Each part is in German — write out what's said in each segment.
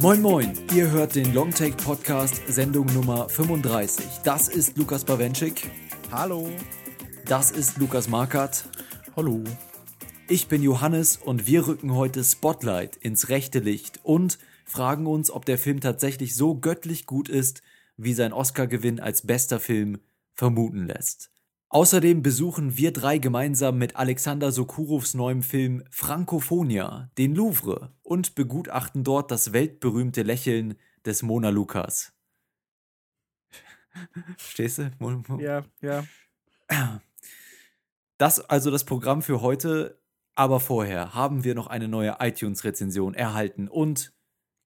Moin Moin, ihr hört den Longtake Podcast Sendung Nummer 35. Das ist Lukas Bawenschik. Hallo. Das ist Lukas Markert. Hallo. Ich bin Johannes und wir rücken heute Spotlight ins rechte Licht und fragen uns, ob der Film tatsächlich so göttlich gut ist, wie sein Oscar-Gewinn als bester Film vermuten lässt. Außerdem besuchen wir drei gemeinsam mit Alexander Sokurovs neuem Film Frankophonia den Louvre und begutachten dort das weltberühmte Lächeln des Mona Lukas. Stehst du? Ja, ja. Das also das Programm für heute, aber vorher haben wir noch eine neue iTunes-Rezension erhalten und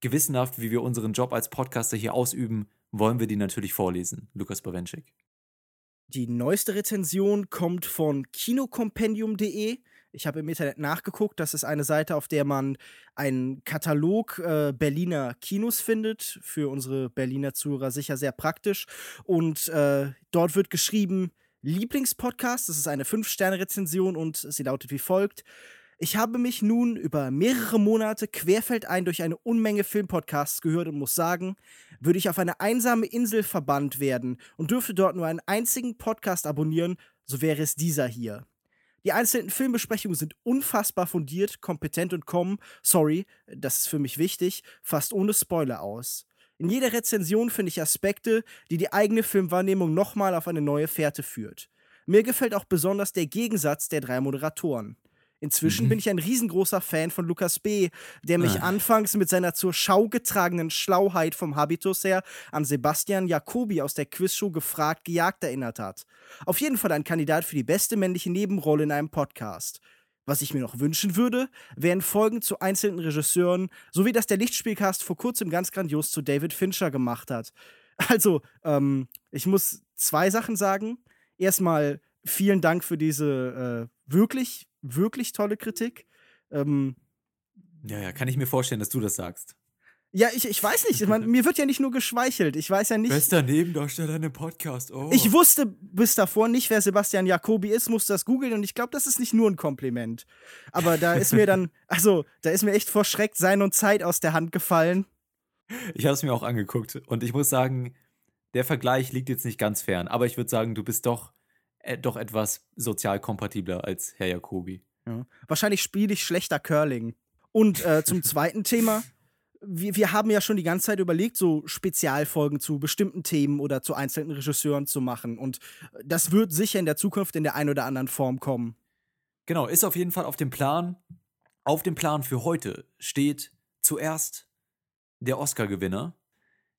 gewissenhaft, wie wir unseren Job als Podcaster hier ausüben, wollen wir die natürlich vorlesen. Lukas Bawenschik. Die neueste Rezension kommt von kinokompendium.de. Ich habe im Internet nachgeguckt. Das ist eine Seite, auf der man einen Katalog äh, Berliner Kinos findet. Für unsere Berliner Zuhörer sicher sehr praktisch. Und äh, dort wird geschrieben: Lieblingspodcast. Das ist eine 5-Sterne-Rezension und sie lautet wie folgt. Ich habe mich nun über mehrere Monate querfeldein durch eine Unmenge Filmpodcasts gehört und muss sagen, würde ich auf eine einsame Insel verbannt werden und dürfte dort nur einen einzigen Podcast abonnieren, so wäre es dieser hier. Die einzelnen Filmbesprechungen sind unfassbar fundiert, kompetent und kommen, sorry, das ist für mich wichtig, fast ohne Spoiler aus. In jeder Rezension finde ich Aspekte, die die eigene Filmwahrnehmung nochmal auf eine neue Fährte führt. Mir gefällt auch besonders der Gegensatz der drei Moderatoren. Inzwischen mhm. bin ich ein riesengroßer Fan von Lukas B., der mich ah. anfangs mit seiner zur Schau getragenen Schlauheit vom Habitus her an Sebastian Jacobi aus der Quizshow gefragt gejagt erinnert hat. Auf jeden Fall ein Kandidat für die beste männliche Nebenrolle in einem Podcast. Was ich mir noch wünschen würde, wären Folgen zu einzelnen Regisseuren, so wie das der Lichtspielcast vor kurzem ganz grandios zu David Fincher gemacht hat. Also, ähm, ich muss zwei Sachen sagen. Erstmal vielen Dank für diese äh, wirklich wirklich tolle Kritik. Ähm, ja, ja, kann ich mir vorstellen, dass du das sagst. Ja, ich, ich weiß nicht. Man, mir wird ja nicht nur geschweichelt. Ich weiß ja nicht. Bester Nebendarsteller in einem Podcast. Oh. Ich wusste bis davor nicht, wer Sebastian Jacobi ist, musste das googeln und ich glaube, das ist nicht nur ein Kompliment. Aber da ist mir dann, also, da ist mir echt vor Schreck Sein und Zeit aus der Hand gefallen. Ich habe es mir auch angeguckt und ich muss sagen, der Vergleich liegt jetzt nicht ganz fern, aber ich würde sagen, du bist doch äh, doch etwas sozial kompatibler als Herr Jacobi. Ja. Wahrscheinlich spiele ich schlechter Curling. Und äh, zum zweiten Thema. Wir, wir haben ja schon die ganze Zeit überlegt, so Spezialfolgen zu bestimmten Themen oder zu einzelnen Regisseuren zu machen. Und das wird sicher in der Zukunft in der einen oder anderen Form kommen. Genau, ist auf jeden Fall auf dem Plan. Auf dem Plan für heute steht zuerst der Oscar-Gewinner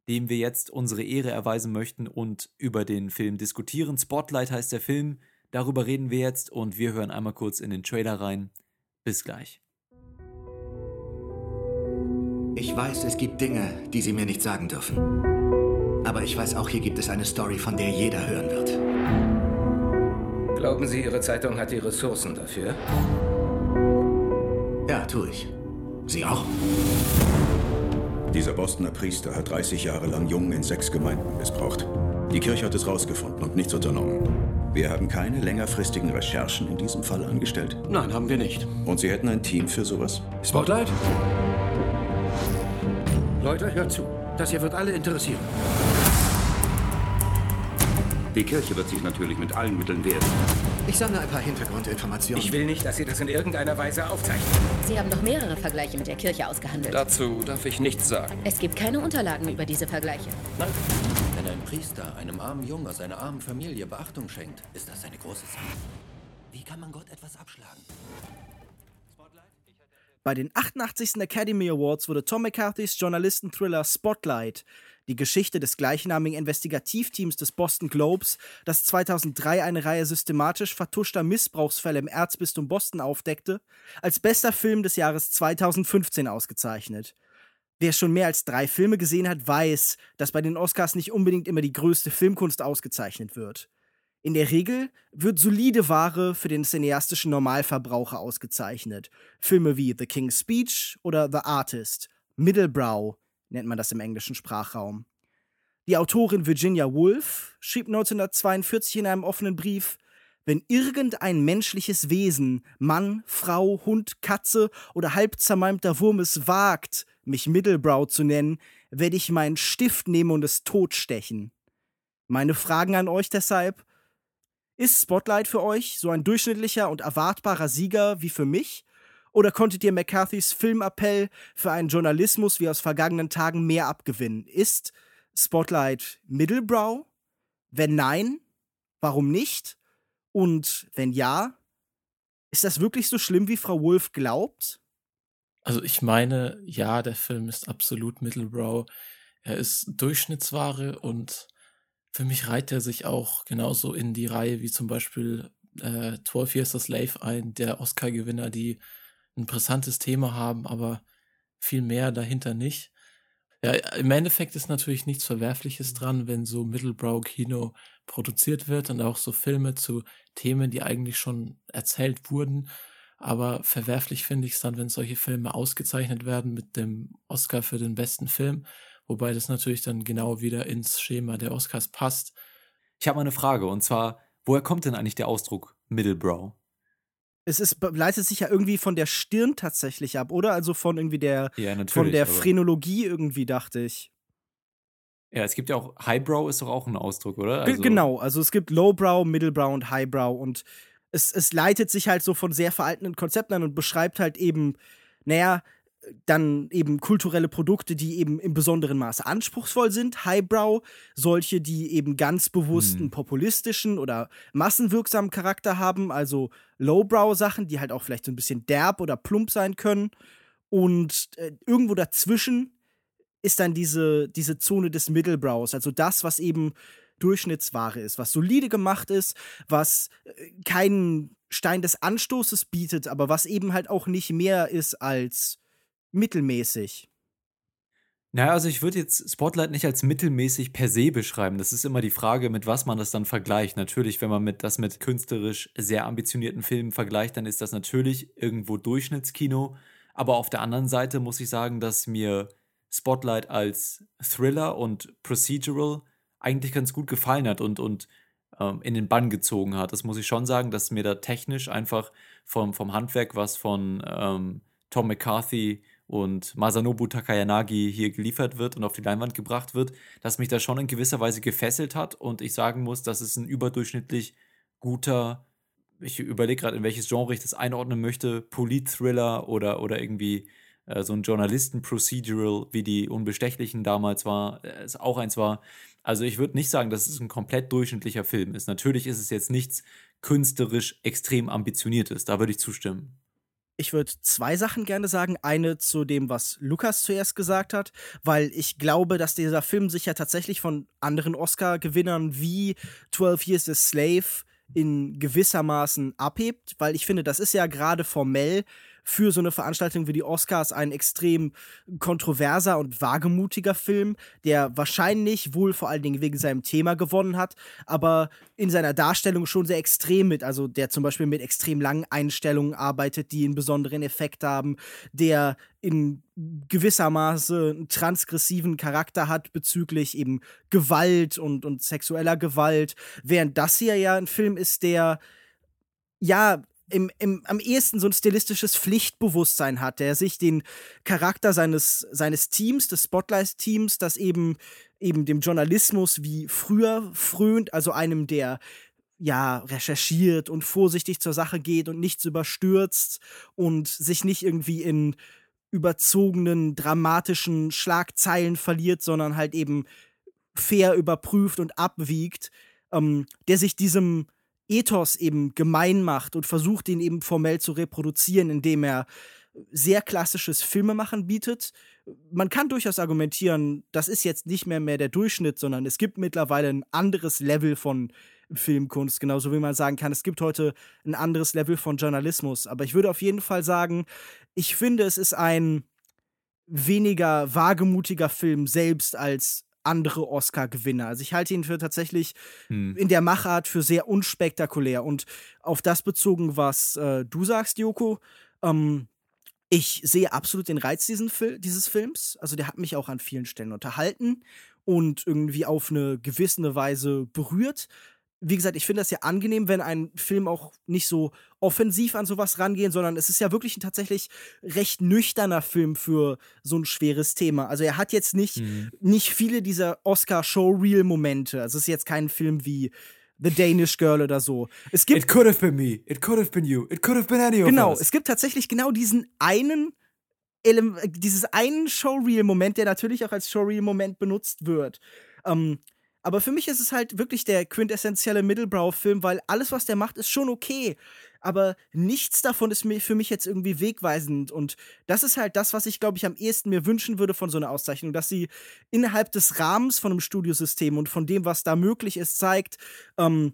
dem wir jetzt unsere Ehre erweisen möchten und über den Film diskutieren. Spotlight heißt der Film, darüber reden wir jetzt und wir hören einmal kurz in den Trailer rein. Bis gleich. Ich weiß, es gibt Dinge, die Sie mir nicht sagen dürfen. Aber ich weiß auch, hier gibt es eine Story, von der jeder hören wird. Glauben Sie, Ihre Zeitung hat die Ressourcen dafür? Ja, tue ich. Sie auch? Dieser Bostoner Priester hat 30 Jahre lang Jungen in sechs Gemeinden missbraucht. Die Kirche hat es rausgefunden und nichts unternommen. Wir haben keine längerfristigen Recherchen in diesem Fall angestellt. Nein, haben wir nicht. Und Sie hätten ein Team für sowas? Spotlight? Leute, hört zu. Das hier wird alle interessieren. Die Kirche wird sich natürlich mit allen Mitteln wehren. Ich sammle ein paar Hintergrundinformationen. Ich will nicht, dass Sie das in irgendeiner Weise aufzeichnen. Sie haben doch mehrere Vergleiche mit der Kirche ausgehandelt. Dazu darf ich nichts sagen. Es gibt keine Unterlagen über diese Vergleiche. Nein. Wenn ein Priester einem armen Jungen aus einer armen Familie Beachtung schenkt, ist das eine große Sache. Wie kann man Gott etwas abschlagen? Bei den 88. Academy Awards wurde Tom McCarthys Journalistenthriller Spotlight die Geschichte des gleichnamigen Investigativteams des Boston Globes, das 2003 eine Reihe systematisch vertuschter Missbrauchsfälle im Erzbistum Boston aufdeckte, als bester Film des Jahres 2015 ausgezeichnet. Wer schon mehr als drei Filme gesehen hat, weiß, dass bei den Oscars nicht unbedingt immer die größte Filmkunst ausgezeichnet wird. In der Regel wird solide Ware für den cineastischen Normalverbraucher ausgezeichnet. Filme wie The King's Speech oder The Artist, Middlebrow, nennt man das im englischen Sprachraum. Die Autorin Virginia Woolf schrieb 1942 in einem offenen Brief, wenn irgendein menschliches Wesen, Mann, Frau, Hund, Katze oder halb zermalmter Wurm es wagt, mich Middlebrow zu nennen, werde ich meinen Stift nehmen und es totstechen. Meine Fragen an euch deshalb: Ist Spotlight für euch so ein durchschnittlicher und erwartbarer Sieger wie für mich? Oder konntet ihr McCarthys Filmappell für einen Journalismus wie aus vergangenen Tagen mehr abgewinnen? Ist Spotlight Middlebrow? Wenn nein, warum nicht? Und wenn ja, ist das wirklich so schlimm, wie Frau Wolf glaubt? Also ich meine, ja, der Film ist absolut Middlebrow. Er ist Durchschnittsware und für mich reiht er sich auch genauso in die Reihe wie zum Beispiel äh, 12 Years a Slave ein, der Oscar-Gewinner, die ein brisantes Thema haben, aber viel mehr dahinter nicht. Ja, im Endeffekt ist natürlich nichts Verwerfliches dran, wenn so Middlebrow-Kino produziert wird und auch so Filme zu Themen, die eigentlich schon erzählt wurden. Aber verwerflich finde ich es dann, wenn solche Filme ausgezeichnet werden mit dem Oscar für den besten Film, wobei das natürlich dann genau wieder ins Schema der Oscars passt. Ich habe mal eine Frage und zwar, woher kommt denn eigentlich der Ausdruck Middlebrow? Es ist, leitet sich ja irgendwie von der Stirn tatsächlich ab, oder? Also von irgendwie der, ja, von der Phrenologie irgendwie, dachte ich. Ja, es gibt ja auch Highbrow ist doch auch ein Ausdruck, oder? Also genau, also es gibt Lowbrow, Middlebrow und Highbrow und es, es leitet sich halt so von sehr veralteten Konzepten an und beschreibt halt eben, naja, dann eben kulturelle Produkte, die eben im besonderen Maße anspruchsvoll sind, Highbrow, solche, die eben ganz bewussten hm. populistischen oder massenwirksamen Charakter haben, also Lowbrow-Sachen, die halt auch vielleicht so ein bisschen derb oder plump sein können. Und äh, irgendwo dazwischen ist dann diese, diese Zone des Middlebrows, also das, was eben Durchschnittsware ist, was solide gemacht ist, was äh, keinen Stein des Anstoßes bietet, aber was eben halt auch nicht mehr ist als mittelmäßig. Naja, also ich würde jetzt Spotlight nicht als mittelmäßig per se beschreiben. Das ist immer die Frage, mit was man das dann vergleicht. Natürlich, wenn man mit, das mit künstlerisch sehr ambitionierten Filmen vergleicht, dann ist das natürlich irgendwo Durchschnittskino. Aber auf der anderen Seite muss ich sagen, dass mir Spotlight als Thriller und Procedural eigentlich ganz gut gefallen hat und, und ähm, in den Bann gezogen hat. Das muss ich schon sagen, dass mir da technisch einfach vom, vom Handwerk was von ähm, Tom McCarthy und Masanobu Takayanagi hier geliefert wird und auf die Leinwand gebracht wird, dass mich das schon in gewisser Weise gefesselt hat und ich sagen muss, dass es ein überdurchschnittlich guter, ich überlege gerade, in welches Genre ich das einordnen möchte, Polit-Thriller oder, oder irgendwie äh, so ein Journalisten-Procedural, wie die Unbestechlichen damals war, äh, es auch eins war. Also ich würde nicht sagen, dass es ein komplett durchschnittlicher Film ist. Natürlich ist es jetzt nichts künstlerisch extrem ambitioniertes, da würde ich zustimmen ich würde zwei Sachen gerne sagen. Eine zu dem, was Lukas zuerst gesagt hat, weil ich glaube, dass dieser Film sich ja tatsächlich von anderen Oscar-Gewinnern wie 12 Years a Slave in gewissermaßen abhebt, weil ich finde, das ist ja gerade formell für so eine Veranstaltung wie die Oscars ein extrem kontroverser und wagemutiger Film, der wahrscheinlich wohl vor allen Dingen wegen seinem Thema gewonnen hat, aber in seiner Darstellung schon sehr extrem mit, also der zum Beispiel mit extrem langen Einstellungen arbeitet, die einen besonderen Effekt haben, der in gewisser Maße einen transgressiven Charakter hat bezüglich eben Gewalt und, und sexueller Gewalt, während das hier ja ein Film ist, der ja im, im, am ehesten so ein stilistisches Pflichtbewusstsein hat, der sich den Charakter seines, seines Teams, des Spotlight-Teams, das eben, eben dem Journalismus wie früher frönt, also einem, der ja, recherchiert und vorsichtig zur Sache geht und nichts überstürzt und sich nicht irgendwie in überzogenen, dramatischen Schlagzeilen verliert, sondern halt eben fair überprüft und abwiegt, ähm, der sich diesem Ethos eben gemein macht und versucht, ihn eben formell zu reproduzieren, indem er sehr klassisches Filmemachen bietet. Man kann durchaus argumentieren, das ist jetzt nicht mehr mehr der Durchschnitt, sondern es gibt mittlerweile ein anderes Level von Filmkunst, genauso wie man sagen kann, es gibt heute ein anderes Level von Journalismus. Aber ich würde auf jeden Fall sagen, ich finde, es ist ein weniger wagemutiger Film selbst als andere Oscar-Gewinner. Also ich halte ihn für tatsächlich hm. in der Machart für sehr unspektakulär. Und auf das bezogen, was äh, du sagst, Joko, ähm, ich sehe absolut den Reiz diesen Fil dieses Films. Also der hat mich auch an vielen Stellen unterhalten. und irgendwie auf eine gewisse Weise berührt. Wie gesagt, ich finde das ja angenehm, wenn ein Film auch nicht so offensiv an sowas rangeht, sondern es ist ja wirklich ein tatsächlich recht nüchterner Film für so ein schweres Thema. Also er hat jetzt nicht, mhm. nicht viele dieser Oscar-Showreel-Momente. Also es ist jetzt kein Film wie The Danish Girl oder so. Es gibt It could have been me. It could have been you. It could have been any of genau, us. Es gibt tatsächlich genau diesen einen Ele dieses einen Showreel-Moment, der natürlich auch als Showreel-Moment benutzt wird. Ähm, aber für mich ist es halt wirklich der quintessentielle Middlebrow-Film, weil alles, was der macht, ist schon okay. Aber nichts davon ist für mich jetzt irgendwie wegweisend. Und das ist halt das, was ich, glaube ich, am ehesten mir wünschen würde von so einer Auszeichnung, dass sie innerhalb des Rahmens von einem Studiosystem und von dem, was da möglich ist, zeigt, ähm,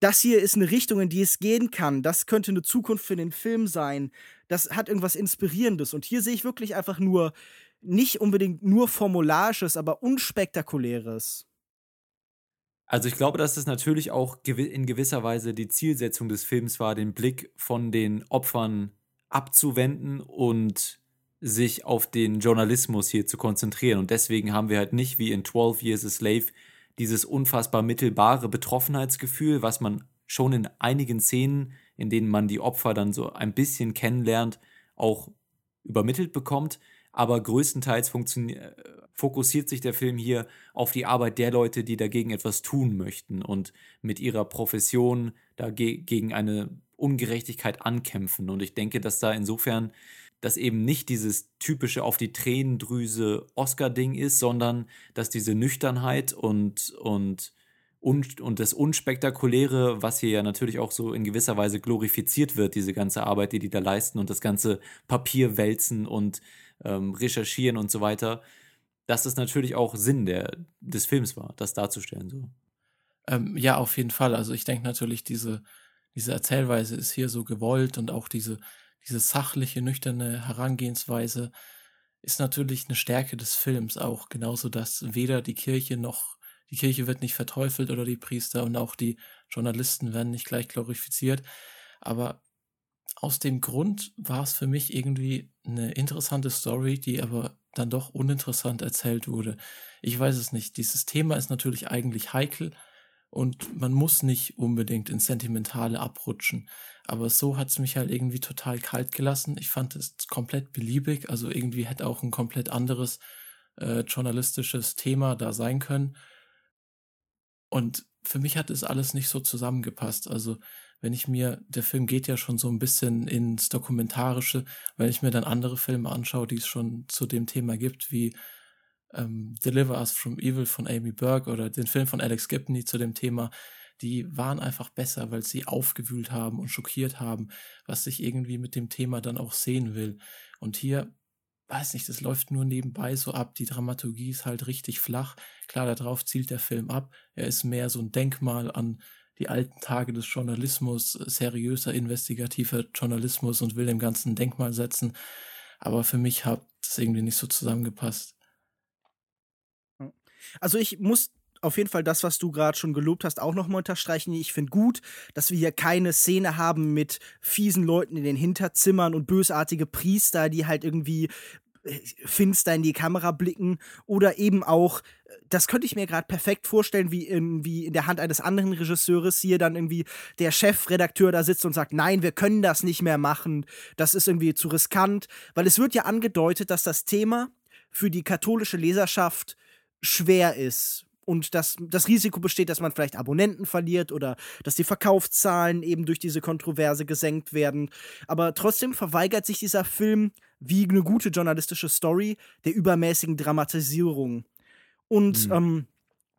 das hier ist eine Richtung, in die es gehen kann. Das könnte eine Zukunft für den Film sein. Das hat irgendwas Inspirierendes. Und hier sehe ich wirklich einfach nur, nicht unbedingt nur Formularisches, aber unspektakuläres. Also ich glaube, dass es natürlich auch in gewisser Weise die Zielsetzung des Films war, den Blick von den Opfern abzuwenden und sich auf den Journalismus hier zu konzentrieren. Und deswegen haben wir halt nicht wie in 12 Years a Slave dieses unfassbar mittelbare Betroffenheitsgefühl, was man schon in einigen Szenen, in denen man die Opfer dann so ein bisschen kennenlernt, auch übermittelt bekommt. Aber größtenteils fokussiert sich der Film hier auf die Arbeit der Leute, die dagegen etwas tun möchten und mit ihrer Profession dagegen eine Ungerechtigkeit ankämpfen. Und ich denke, dass da insofern das eben nicht dieses typische auf die Tränendrüse Oscar-Ding ist, sondern dass diese Nüchternheit und, und, und, und das Unspektakuläre, was hier ja natürlich auch so in gewisser Weise glorifiziert wird, diese ganze Arbeit, die die da leisten und das ganze Papier wälzen und ähm, recherchieren und so weiter, dass es natürlich auch Sinn der, des Films war, das darzustellen. So. Ähm, ja, auf jeden Fall. Also ich denke natürlich, diese, diese Erzählweise ist hier so gewollt und auch diese diese sachliche, nüchterne Herangehensweise ist natürlich eine Stärke des Films auch. Genauso, dass weder die Kirche noch, die Kirche wird nicht verteufelt oder die Priester und auch die Journalisten werden nicht gleich glorifiziert. Aber aus dem Grund war es für mich irgendwie eine interessante Story, die aber dann doch uninteressant erzählt wurde. Ich weiß es nicht. Dieses Thema ist natürlich eigentlich heikel und man muss nicht unbedingt ins Sentimentale abrutschen. Aber so hat es mich halt irgendwie total kalt gelassen. Ich fand es komplett beliebig. Also irgendwie hätte auch ein komplett anderes äh, journalistisches Thema da sein können. Und für mich hat es alles nicht so zusammengepasst. Also wenn ich mir, der Film geht ja schon so ein bisschen ins Dokumentarische, wenn ich mir dann andere Filme anschaue, die es schon zu dem Thema gibt, wie ähm, Deliver Us from Evil von Amy Burke oder den Film von Alex Gibney zu dem Thema, die waren einfach besser, weil sie aufgewühlt haben und schockiert haben, was ich irgendwie mit dem Thema dann auch sehen will. Und hier, weiß nicht, das läuft nur nebenbei so ab. Die Dramaturgie ist halt richtig flach. Klar, darauf zielt der Film ab. Er ist mehr so ein Denkmal an die alten Tage des Journalismus, seriöser, investigativer Journalismus und will dem Ganzen ein Denkmal setzen. Aber für mich hat es irgendwie nicht so zusammengepasst. Also ich muss auf jeden Fall das, was du gerade schon gelobt hast, auch nochmal unterstreichen. Ich finde gut, dass wir hier keine Szene haben mit fiesen Leuten in den Hinterzimmern und bösartige Priester, die halt irgendwie finster in die Kamera blicken oder eben auch, das könnte ich mir gerade perfekt vorstellen, wie in, wie in der Hand eines anderen Regisseurs hier dann irgendwie der Chefredakteur da sitzt und sagt, nein, wir können das nicht mehr machen, das ist irgendwie zu riskant, weil es wird ja angedeutet, dass das Thema für die katholische Leserschaft schwer ist und dass das Risiko besteht, dass man vielleicht Abonnenten verliert oder dass die Verkaufszahlen eben durch diese Kontroverse gesenkt werden. Aber trotzdem verweigert sich dieser Film wie eine gute journalistische Story der übermäßigen Dramatisierung. Und mhm. ähm,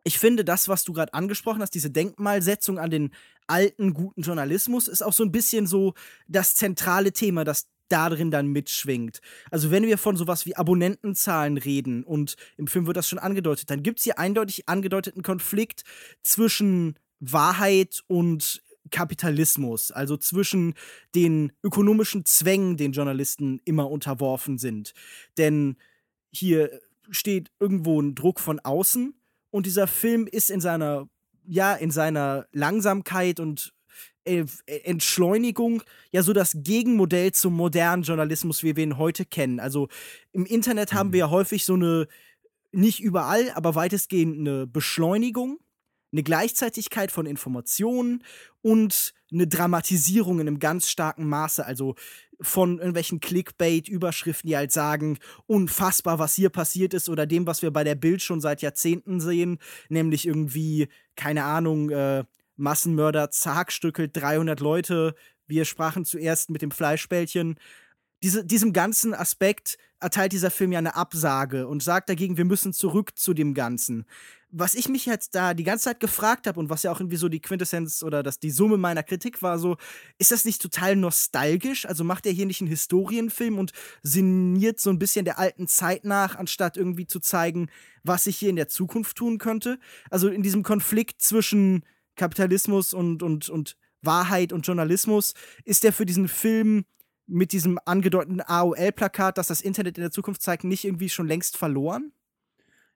ich finde, das, was du gerade angesprochen hast, diese Denkmalsetzung an den alten, guten Journalismus, ist auch so ein bisschen so das zentrale Thema, das da drin dann mitschwingt. Also wenn wir von sowas wie Abonnentenzahlen reden und im Film wird das schon angedeutet, dann gibt es hier eindeutig angedeuteten Konflikt zwischen Wahrheit und Kapitalismus, also zwischen den ökonomischen Zwängen, den Journalisten immer unterworfen sind. Denn hier steht irgendwo ein Druck von außen und dieser Film ist in seiner ja in seiner Langsamkeit und Entschleunigung ja so das Gegenmodell zum modernen Journalismus, wie wir ihn heute kennen. Also im Internet haben wir ja mhm. häufig so eine nicht überall, aber weitestgehend eine Beschleunigung, eine Gleichzeitigkeit von Informationen und eine Dramatisierung in einem ganz starken Maße. Also von irgendwelchen Clickbait-Überschriften, die halt sagen, unfassbar, was hier passiert ist, oder dem, was wir bei der Bild schon seit Jahrzehnten sehen, nämlich irgendwie, keine Ahnung, äh, Massenmörder zerhackstückelt 300 Leute. Wir sprachen zuerst mit dem Fleischbällchen. Diese, diesem ganzen Aspekt erteilt dieser Film ja eine Absage und sagt dagegen, wir müssen zurück zu dem Ganzen. Was ich mich jetzt da die ganze Zeit gefragt habe und was ja auch irgendwie so die Quintessenz oder das, die Summe meiner Kritik war, so, ist das nicht total nostalgisch? Also macht er hier nicht einen Historienfilm und sinniert so ein bisschen der alten Zeit nach, anstatt irgendwie zu zeigen, was sich hier in der Zukunft tun könnte? Also in diesem Konflikt zwischen Kapitalismus und, und, und Wahrheit und Journalismus ist der für diesen Film mit diesem angedeuteten AOL-Plakat, das das Internet in der Zukunft zeigt, nicht irgendwie schon längst verloren?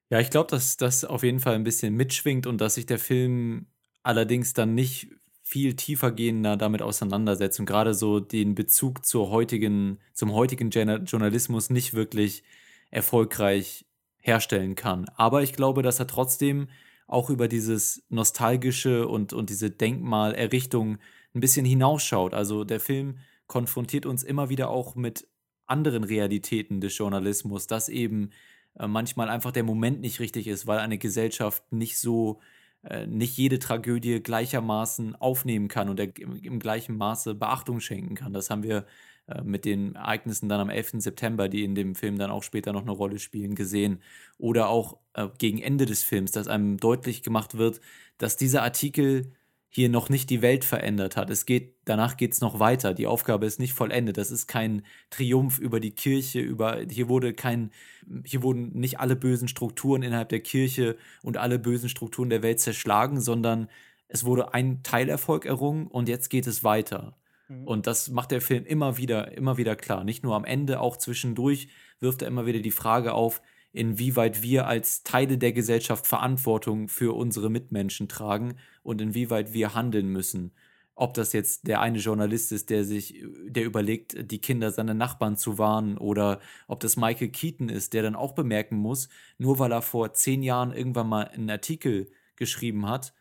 Ja, ich glaube, dass das auf jeden Fall ein bisschen mitschwingt und dass sich der Film allerdings dann nicht viel tiefergehender damit auseinandersetzt und gerade so den Bezug zur heutigen, zum heutigen Journalismus nicht wirklich erfolgreich herstellen kann. Aber ich glaube, dass er trotzdem auch über dieses nostalgische und, und diese Denkmalerrichtung ein bisschen hinausschaut. Also der Film konfrontiert uns immer wieder auch mit anderen Realitäten des Journalismus, dass eben äh, manchmal einfach der Moment nicht richtig ist, weil eine Gesellschaft nicht so, äh, nicht jede Tragödie gleichermaßen aufnehmen kann und im, im, gleichen Maße Beachtung schenken kann. Das haben wir mit den Ereignissen dann am 11. September, die in dem Film dann auch später noch eine Rolle spielen, gesehen. Oder auch äh, gegen Ende des Films, dass einem deutlich gemacht wird, dass dieser Artikel hier noch nicht die Welt verändert hat. Es geht, danach geht es noch weiter. Die Aufgabe ist nicht vollendet. Das ist kein Triumph über die Kirche, über, hier wurde kein, hier wurden nicht alle bösen Strukturen innerhalb der Kirche und alle bösen Strukturen der Welt zerschlagen, sondern es wurde ein Teilerfolg errungen und jetzt geht es weiter. Mhm. Und das macht der Film immer wieder, immer wieder klar. Nicht nur am Ende, auch zwischendurch wirft er immer wieder die Frage auf, inwieweit wir als Teile der Gesellschaft Verantwortung für unsere Mitmenschen tragen und inwieweit wir handeln müssen. Ob das jetzt der eine Journalist ist, der sich, der überlegt, die Kinder seiner Nachbarn zu warnen, oder ob das Michael Keaton ist, der dann auch bemerken muss, nur weil er vor zehn Jahren irgendwann mal einen Artikel geschrieben hat,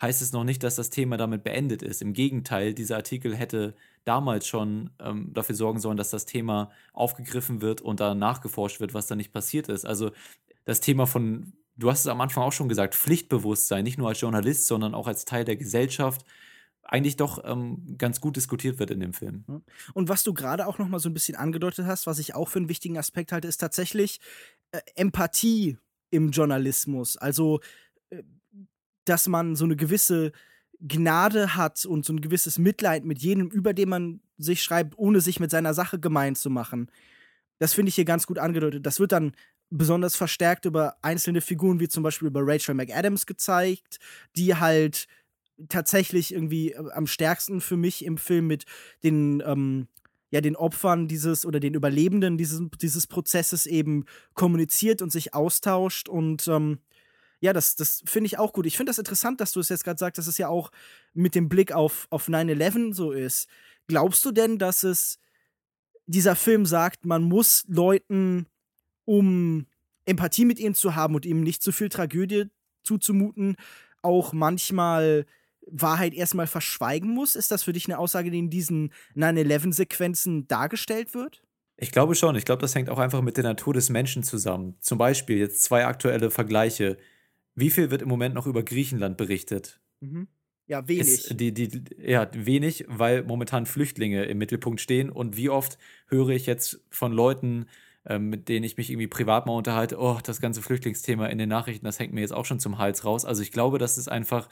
heißt es noch nicht, dass das Thema damit beendet ist. Im Gegenteil, dieser Artikel hätte damals schon ähm, dafür sorgen sollen, dass das Thema aufgegriffen wird und da nachgeforscht wird, was da nicht passiert ist. Also das Thema von, du hast es am Anfang auch schon gesagt, Pflichtbewusstsein, nicht nur als Journalist, sondern auch als Teil der Gesellschaft, eigentlich doch ähm, ganz gut diskutiert wird in dem Film. Und was du gerade auch noch mal so ein bisschen angedeutet hast, was ich auch für einen wichtigen Aspekt halte, ist tatsächlich äh, Empathie im Journalismus. Also äh, dass man so eine gewisse Gnade hat und so ein gewisses Mitleid mit jedem, über den man sich schreibt, ohne sich mit seiner Sache gemein zu machen. Das finde ich hier ganz gut angedeutet. Das wird dann besonders verstärkt über einzelne Figuren, wie zum Beispiel über Rachel McAdams gezeigt, die halt tatsächlich irgendwie äh, am stärksten für mich im Film mit den, ähm, ja, den Opfern dieses oder den Überlebenden dieses, dieses Prozesses eben kommuniziert und sich austauscht und ähm, ja, das, das finde ich auch gut. Ich finde das interessant, dass du es jetzt gerade sagst, dass es ja auch mit dem Blick auf, auf 9-11 so ist. Glaubst du denn, dass es dieser Film sagt, man muss Leuten, um Empathie mit ihnen zu haben und ihnen nicht zu viel Tragödie zuzumuten, auch manchmal Wahrheit erstmal verschweigen muss? Ist das für dich eine Aussage, die in diesen 9-11-Sequenzen dargestellt wird? Ich glaube schon. Ich glaube, das hängt auch einfach mit der Natur des Menschen zusammen. Zum Beispiel jetzt zwei aktuelle Vergleiche. Wie viel wird im Moment noch über Griechenland berichtet? Mhm. Ja, wenig. Die, die, ja, wenig, weil momentan Flüchtlinge im Mittelpunkt stehen. Und wie oft höre ich jetzt von Leuten, ähm, mit denen ich mich irgendwie privat mal unterhalte, oh, das ganze Flüchtlingsthema in den Nachrichten, das hängt mir jetzt auch schon zum Hals raus. Also ich glaube, dass es einfach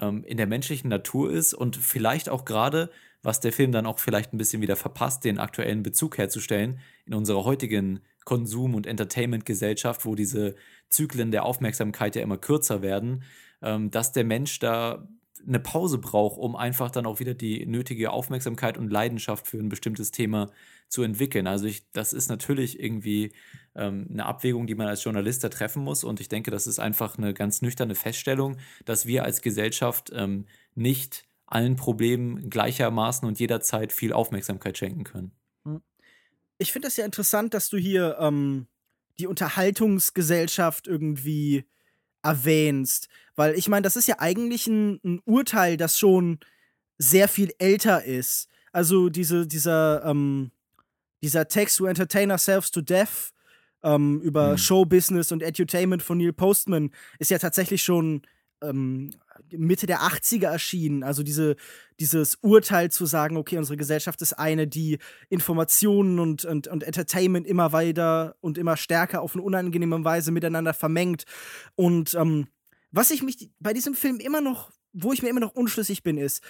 ähm, in der menschlichen Natur ist und vielleicht auch gerade, was der Film dann auch vielleicht ein bisschen wieder verpasst, den aktuellen Bezug herzustellen in unserer heutigen Konsum- und Entertainment-Gesellschaft, wo diese Zyklen der Aufmerksamkeit ja immer kürzer werden, ähm, dass der Mensch da eine Pause braucht, um einfach dann auch wieder die nötige Aufmerksamkeit und Leidenschaft für ein bestimmtes Thema zu entwickeln. Also ich, das ist natürlich irgendwie ähm, eine Abwägung, die man als Journalist da treffen muss. Und ich denke, das ist einfach eine ganz nüchterne Feststellung, dass wir als Gesellschaft ähm, nicht allen Problemen gleichermaßen und jederzeit viel Aufmerksamkeit schenken können. Ich finde das ja interessant, dass du hier ähm, die Unterhaltungsgesellschaft irgendwie erwähnst. Weil ich meine, das ist ja eigentlich ein, ein, Urteil, das schon sehr viel älter ist. Also diese, dieser, ähm, dieser Text We Entertain Ourselves to Death ähm, über hm. Showbusiness und Edutainment von Neil Postman ist ja tatsächlich schon ähm, Mitte der 80er erschienen. Also diese, dieses Urteil zu sagen, okay, unsere Gesellschaft ist eine, die Informationen und, und, und Entertainment immer weiter und immer stärker auf eine unangenehme Weise miteinander vermengt. Und ähm, was ich mich bei diesem Film immer noch, wo ich mir immer noch unschlüssig bin, ist,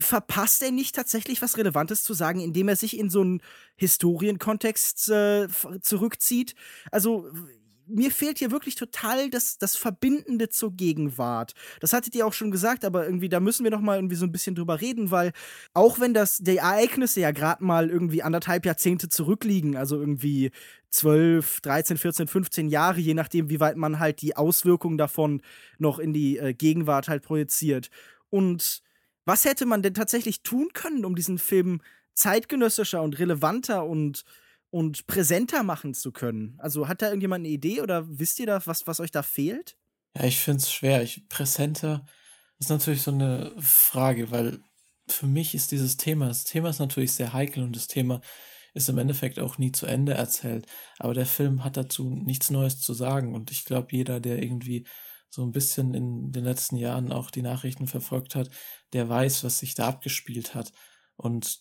verpasst er nicht tatsächlich was Relevantes zu sagen, indem er sich in so einen Historienkontext äh, zurückzieht? Also mir fehlt hier wirklich total das, das Verbindende zur Gegenwart. Das hattet ihr auch schon gesagt, aber irgendwie, da müssen wir noch mal irgendwie so ein bisschen drüber reden, weil auch wenn das, die Ereignisse ja gerade mal irgendwie anderthalb Jahrzehnte zurückliegen, also irgendwie 12, 13, 14, 15 Jahre, je nachdem, wie weit man halt die Auswirkungen davon noch in die äh, Gegenwart halt projiziert. Und was hätte man denn tatsächlich tun können, um diesen Film zeitgenössischer und relevanter und und präsenter machen zu können. Also hat da irgendjemand eine Idee oder wisst ihr da, was, was euch da fehlt? Ja, ich finde es schwer. Ich, präsenter ist natürlich so eine Frage, weil für mich ist dieses Thema, das Thema ist natürlich sehr heikel und das Thema ist im Endeffekt auch nie zu Ende erzählt. Aber der Film hat dazu nichts Neues zu sagen. Und ich glaube, jeder, der irgendwie so ein bisschen in den letzten Jahren auch die Nachrichten verfolgt hat, der weiß, was sich da abgespielt hat. Und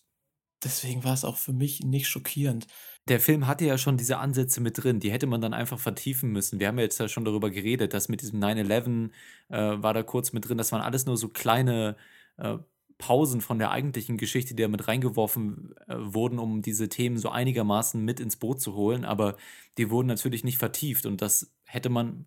deswegen war es auch für mich nicht schockierend. Der Film hatte ja schon diese Ansätze mit drin, die hätte man dann einfach vertiefen müssen. Wir haben ja jetzt ja schon darüber geredet, dass mit diesem 9-11 äh, war da kurz mit drin, das waren alles nur so kleine äh, Pausen von der eigentlichen Geschichte, die da mit reingeworfen äh, wurden, um diese Themen so einigermaßen mit ins Boot zu holen, aber die wurden natürlich nicht vertieft und das hätte man,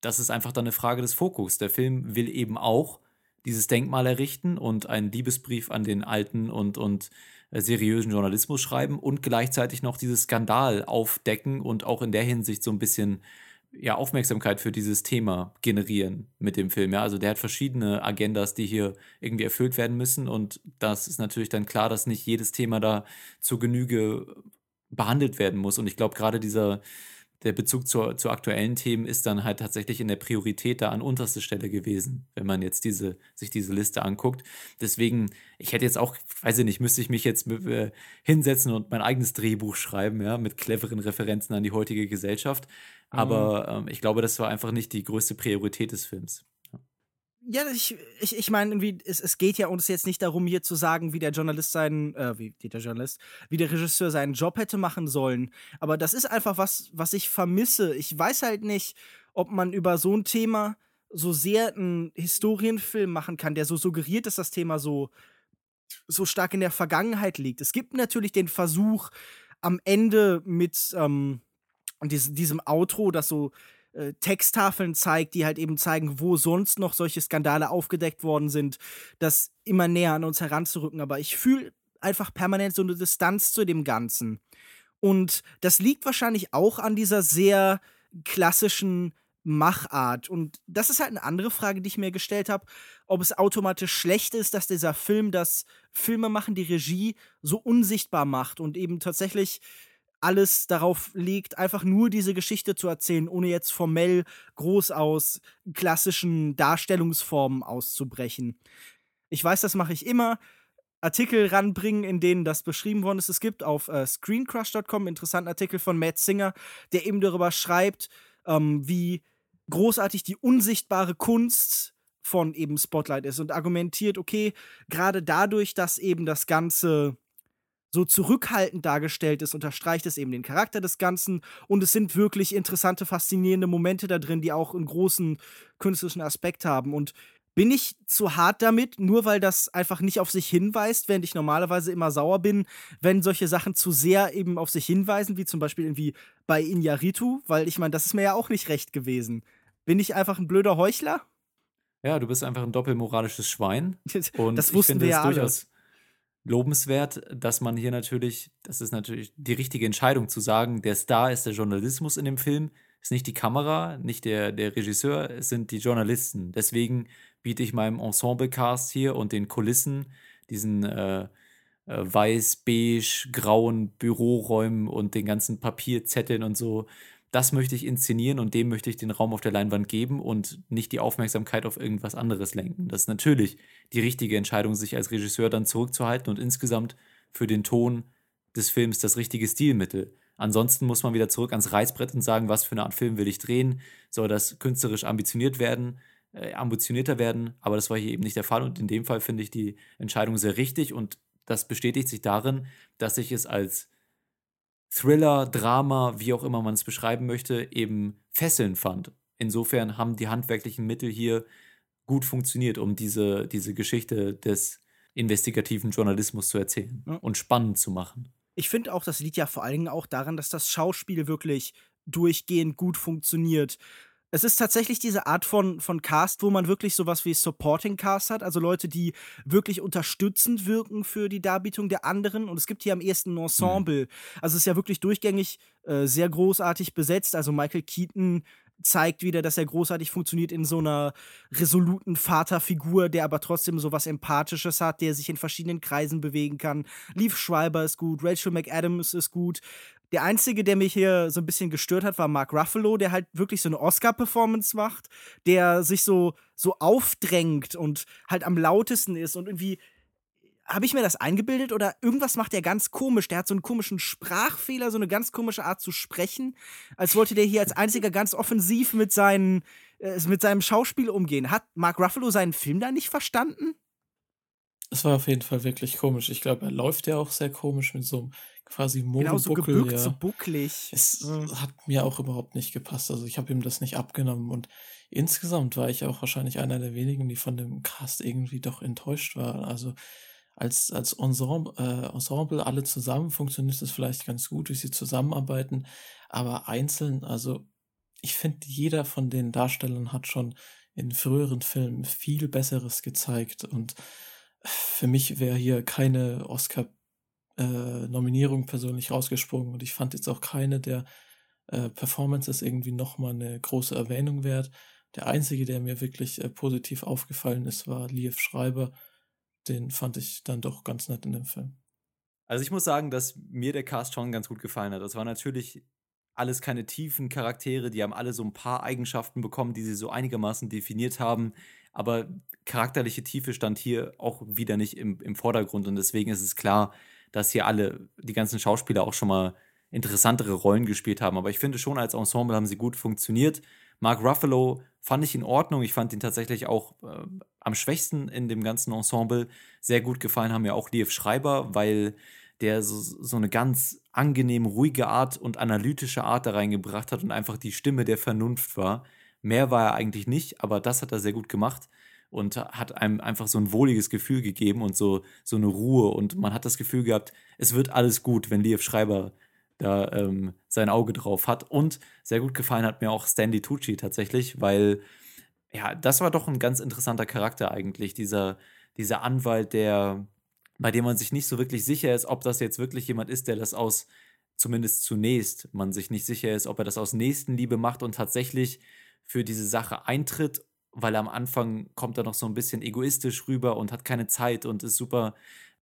das ist einfach dann eine Frage des Fokus. Der Film will eben auch dieses Denkmal errichten und einen Liebesbrief an den alten und, und seriösen Journalismus schreiben und gleichzeitig noch dieses Skandal aufdecken und auch in der Hinsicht so ein bisschen ja, Aufmerksamkeit für dieses Thema generieren mit dem Film. Ja, also der hat verschiedene Agendas, die hier irgendwie erfüllt werden müssen. Und das ist natürlich dann klar, dass nicht jedes Thema da zur Genüge behandelt werden muss. Und ich glaube, gerade dieser, der Bezug zur, zu aktuellen Themen ist dann halt tatsächlich in der Priorität da an unterster Stelle gewesen, wenn man jetzt diese, sich diese Liste anguckt. Deswegen, ich hätte jetzt auch, weiß ich nicht, müsste ich mich jetzt äh, hinsetzen und mein eigenes Drehbuch schreiben, ja, mit cleveren Referenzen an die heutige Gesellschaft. Aber mhm. ähm, ich glaube, das war einfach nicht die größte Priorität des Films ja, ich, ich, ich meine, irgendwie, es, es geht ja uns jetzt nicht darum, hier zu sagen, wie der Journalist seinen, äh, wie der Journalist, wie der Regisseur seinen Job hätte machen sollen. Aber das ist einfach was, was ich vermisse. Ich weiß halt nicht, ob man über so ein Thema so sehr einen Historienfilm machen kann, der so suggeriert, dass das Thema so, so stark in der Vergangenheit liegt. Es gibt natürlich den Versuch, am Ende mit ähm, diesem, Outro, das so äh, Texttafeln zeigt, die halt eben zeigen, wo sonst noch solche Skandale aufgedeckt worden sind, das immer näher an uns heranzurücken. Aber ich fühle einfach permanent so eine Distanz zu dem Ganzen. Und das liegt wahrscheinlich auch an dieser sehr klassischen Machart. Und das ist halt eine andere Frage, die ich mir gestellt habe, ob es automatisch schlecht ist, dass dieser Film das Filmemachen, die Regie so unsichtbar macht und eben tatsächlich alles darauf legt, einfach nur diese Geschichte zu erzählen, ohne jetzt formell groß aus klassischen Darstellungsformen auszubrechen. Ich weiß, das mache ich immer. Artikel ranbringen, in denen das beschrieben worden ist. Es gibt auf äh, screencrush.com einen interessanten Artikel von Matt Singer, der eben darüber schreibt, ähm, wie großartig die unsichtbare Kunst von eben Spotlight ist und argumentiert, okay, gerade dadurch, dass eben das Ganze so zurückhaltend dargestellt ist, unterstreicht es eben den Charakter des Ganzen und es sind wirklich interessante, faszinierende Momente da drin, die auch einen großen künstlerischen Aspekt haben. Und bin ich zu hart damit, nur weil das einfach nicht auf sich hinweist, während ich normalerweise immer sauer bin, wenn solche Sachen zu sehr eben auf sich hinweisen, wie zum Beispiel irgendwie bei Inyaritu, weil ich meine, das ist mir ja auch nicht recht gewesen. Bin ich einfach ein blöder Heuchler? Ja, du bist einfach ein doppelmoralisches Schwein. Und das wussten wir ja durchaus lobenswert, dass man hier natürlich, das ist natürlich die richtige Entscheidung zu sagen, der Star ist der Journalismus in dem Film, ist nicht die Kamera, nicht der, der Regisseur, es sind die Journalisten. Deswegen biete ich meinem Ensemble-Cast hier und den Kulissen, diesen äh, äh, weiß, beige, grauen Büroräumen und den ganzen Papierzetteln und so. Das möchte ich inszenieren und dem möchte ich den Raum auf der Leinwand geben und nicht die Aufmerksamkeit auf irgendwas anderes lenken. Das ist natürlich die richtige Entscheidung, sich als Regisseur dann zurückzuhalten und insgesamt für den Ton des Films das richtige Stilmittel. Ansonsten muss man wieder zurück ans Reißbrett und sagen, was für eine Art Film will ich drehen? Soll das künstlerisch ambitioniert werden? Äh, ambitionierter werden, aber das war hier eben nicht der Fall und in dem Fall finde ich die Entscheidung sehr richtig und das bestätigt sich darin, dass ich es als Thriller, Drama, wie auch immer man es beschreiben möchte, eben fesselnd fand. Insofern haben die handwerklichen Mittel hier gut funktioniert, um diese, diese Geschichte des investigativen Journalismus zu erzählen ja. und spannend zu machen. Ich finde auch, das liegt ja vor allen Dingen auch daran, dass das Schauspiel wirklich durchgehend gut funktioniert es ist tatsächlich diese Art von, von Cast, wo man wirklich sowas wie Supporting Cast hat, also Leute, die wirklich unterstützend wirken für die Darbietung der anderen. Und es gibt hier am ehesten ein Ensemble. Mhm. Also es ist ja wirklich durchgängig äh, sehr großartig besetzt. Also Michael Keaton zeigt wieder, dass er großartig funktioniert in so einer resoluten Vaterfigur, der aber trotzdem so was Empathisches hat, der sich in verschiedenen Kreisen bewegen kann. Leaf Schreiber ist gut, Rachel McAdams ist gut. Der einzige, der mich hier so ein bisschen gestört hat, war Mark Ruffalo, der halt wirklich so eine Oscar-Performance macht, der sich so, so aufdrängt und halt am lautesten ist und irgendwie habe ich mir das eingebildet oder irgendwas macht der ganz komisch. Der hat so einen komischen Sprachfehler, so eine ganz komische Art zu sprechen, als wollte der hier als einziger ganz offensiv mit, seinen, äh, mit seinem Schauspiel umgehen. Hat Mark Ruffalo seinen Film da nicht verstanden? Es war auf jeden Fall wirklich komisch. Ich glaube, er läuft ja auch sehr komisch mit so einem quasi Monobuckel. Genau, so gebückt, ja. so bucklig. Es mhm. hat mir auch überhaupt nicht gepasst. Also ich habe ihm das nicht abgenommen und insgesamt war ich auch wahrscheinlich einer der wenigen, die von dem Cast irgendwie doch enttäuscht waren. Also als, als Ensemble, äh, Ensemble alle zusammen funktioniert es vielleicht ganz gut, wie sie zusammenarbeiten, aber einzeln, also ich finde, jeder von den Darstellern hat schon in früheren Filmen viel Besseres gezeigt und für mich wäre hier keine Oscar äh, Nominierung persönlich rausgesprungen und ich fand jetzt auch keine der äh, Performances irgendwie nochmal eine große Erwähnung wert. Der einzige, der mir wirklich äh, positiv aufgefallen ist, war Liev Schreiber. Den fand ich dann doch ganz nett in dem Film. Also ich muss sagen, dass mir der Cast schon ganz gut gefallen hat. Das war natürlich alles keine tiefen Charaktere, die haben alle so ein paar Eigenschaften bekommen, die sie so einigermaßen definiert haben. Aber charakterliche Tiefe stand hier auch wieder nicht im, im Vordergrund und deswegen ist es klar, dass hier alle, die ganzen Schauspieler auch schon mal interessantere Rollen gespielt haben. Aber ich finde schon, als Ensemble haben sie gut funktioniert. Mark Ruffalo fand ich in Ordnung. Ich fand ihn tatsächlich auch äh, am schwächsten in dem ganzen Ensemble. Sehr gut gefallen haben mir auch Liev Schreiber, weil der so, so eine ganz angenehm ruhige Art und analytische Art da reingebracht hat und einfach die Stimme der Vernunft war. Mehr war er eigentlich nicht, aber das hat er sehr gut gemacht und hat einem einfach so ein wohliges Gefühl gegeben und so, so eine Ruhe. Und man hat das Gefühl gehabt, es wird alles gut, wenn Liev Schreiber da ähm, sein Auge drauf hat. Und sehr gut gefallen hat mir auch Stanley Tucci tatsächlich, weil ja, das war doch ein ganz interessanter Charakter eigentlich, dieser, dieser Anwalt, der, bei dem man sich nicht so wirklich sicher ist, ob das jetzt wirklich jemand ist, der das aus, zumindest zunächst, man sich nicht sicher ist, ob er das aus Nächstenliebe macht und tatsächlich für diese Sache eintritt weil am Anfang kommt er noch so ein bisschen egoistisch rüber und hat keine Zeit und ist super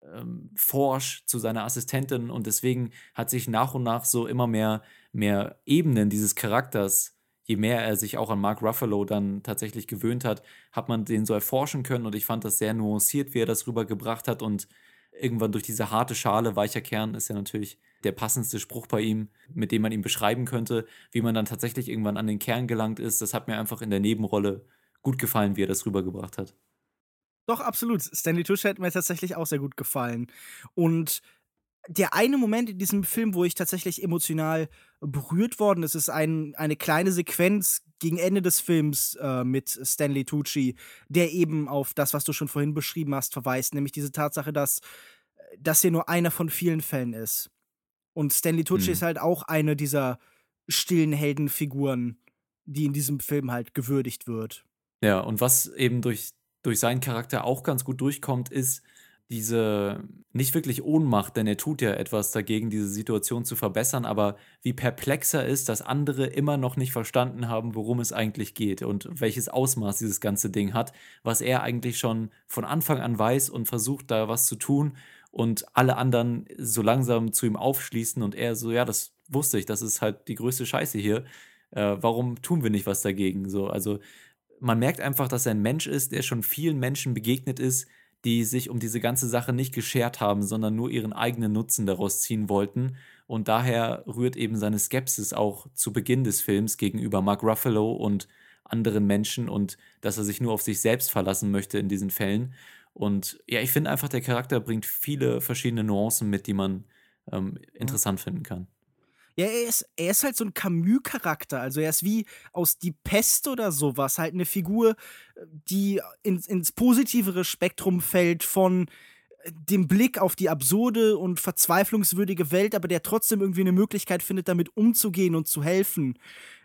ähm, forsch zu seiner Assistentin und deswegen hat sich nach und nach so immer mehr, mehr Ebenen dieses Charakters, je mehr er sich auch an Mark Ruffalo dann tatsächlich gewöhnt hat, hat man den so erforschen können und ich fand das sehr nuanciert, wie er das rübergebracht hat und irgendwann durch diese harte Schale, weicher Kern ist ja natürlich der passendste Spruch bei ihm, mit dem man ihn beschreiben könnte, wie man dann tatsächlich irgendwann an den Kern gelangt ist, das hat mir einfach in der Nebenrolle gut gefallen, wie er das rübergebracht hat. Doch, absolut. Stanley Tucci hat mir tatsächlich auch sehr gut gefallen. Und der eine Moment in diesem Film, wo ich tatsächlich emotional berührt worden ist, ist ein, eine kleine Sequenz gegen Ende des Films äh, mit Stanley Tucci, der eben auf das, was du schon vorhin beschrieben hast, verweist, nämlich diese Tatsache, dass das hier nur einer von vielen Fällen ist. Und Stanley Tucci mhm. ist halt auch eine dieser stillen Heldenfiguren, die in diesem Film halt gewürdigt wird. Ja, und was eben durch, durch seinen Charakter auch ganz gut durchkommt, ist diese nicht wirklich Ohnmacht, denn er tut ja etwas dagegen, diese Situation zu verbessern, aber wie perplex er ist, dass andere immer noch nicht verstanden haben, worum es eigentlich geht und welches Ausmaß dieses ganze Ding hat, was er eigentlich schon von Anfang an weiß und versucht da was zu tun und alle anderen so langsam zu ihm aufschließen und er so, ja, das wusste ich, das ist halt die größte Scheiße hier. Äh, warum tun wir nicht was dagegen? So, also man merkt einfach, dass er ein Mensch ist, der schon vielen Menschen begegnet ist, die sich um diese ganze Sache nicht geschert haben, sondern nur ihren eigenen Nutzen daraus ziehen wollten. Und daher rührt eben seine Skepsis auch zu Beginn des Films gegenüber Mark Ruffalo und anderen Menschen und dass er sich nur auf sich selbst verlassen möchte in diesen Fällen. Und ja, ich finde einfach, der Charakter bringt viele verschiedene Nuancen mit, die man ähm, interessant finden kann. Ja, er ist, er ist halt so ein Camus-Charakter. Also er ist wie aus Die Pest oder sowas. Halt eine Figur, die ins, ins positivere Spektrum fällt von äh, dem Blick auf die absurde und verzweiflungswürdige Welt, aber der trotzdem irgendwie eine Möglichkeit findet, damit umzugehen und zu helfen.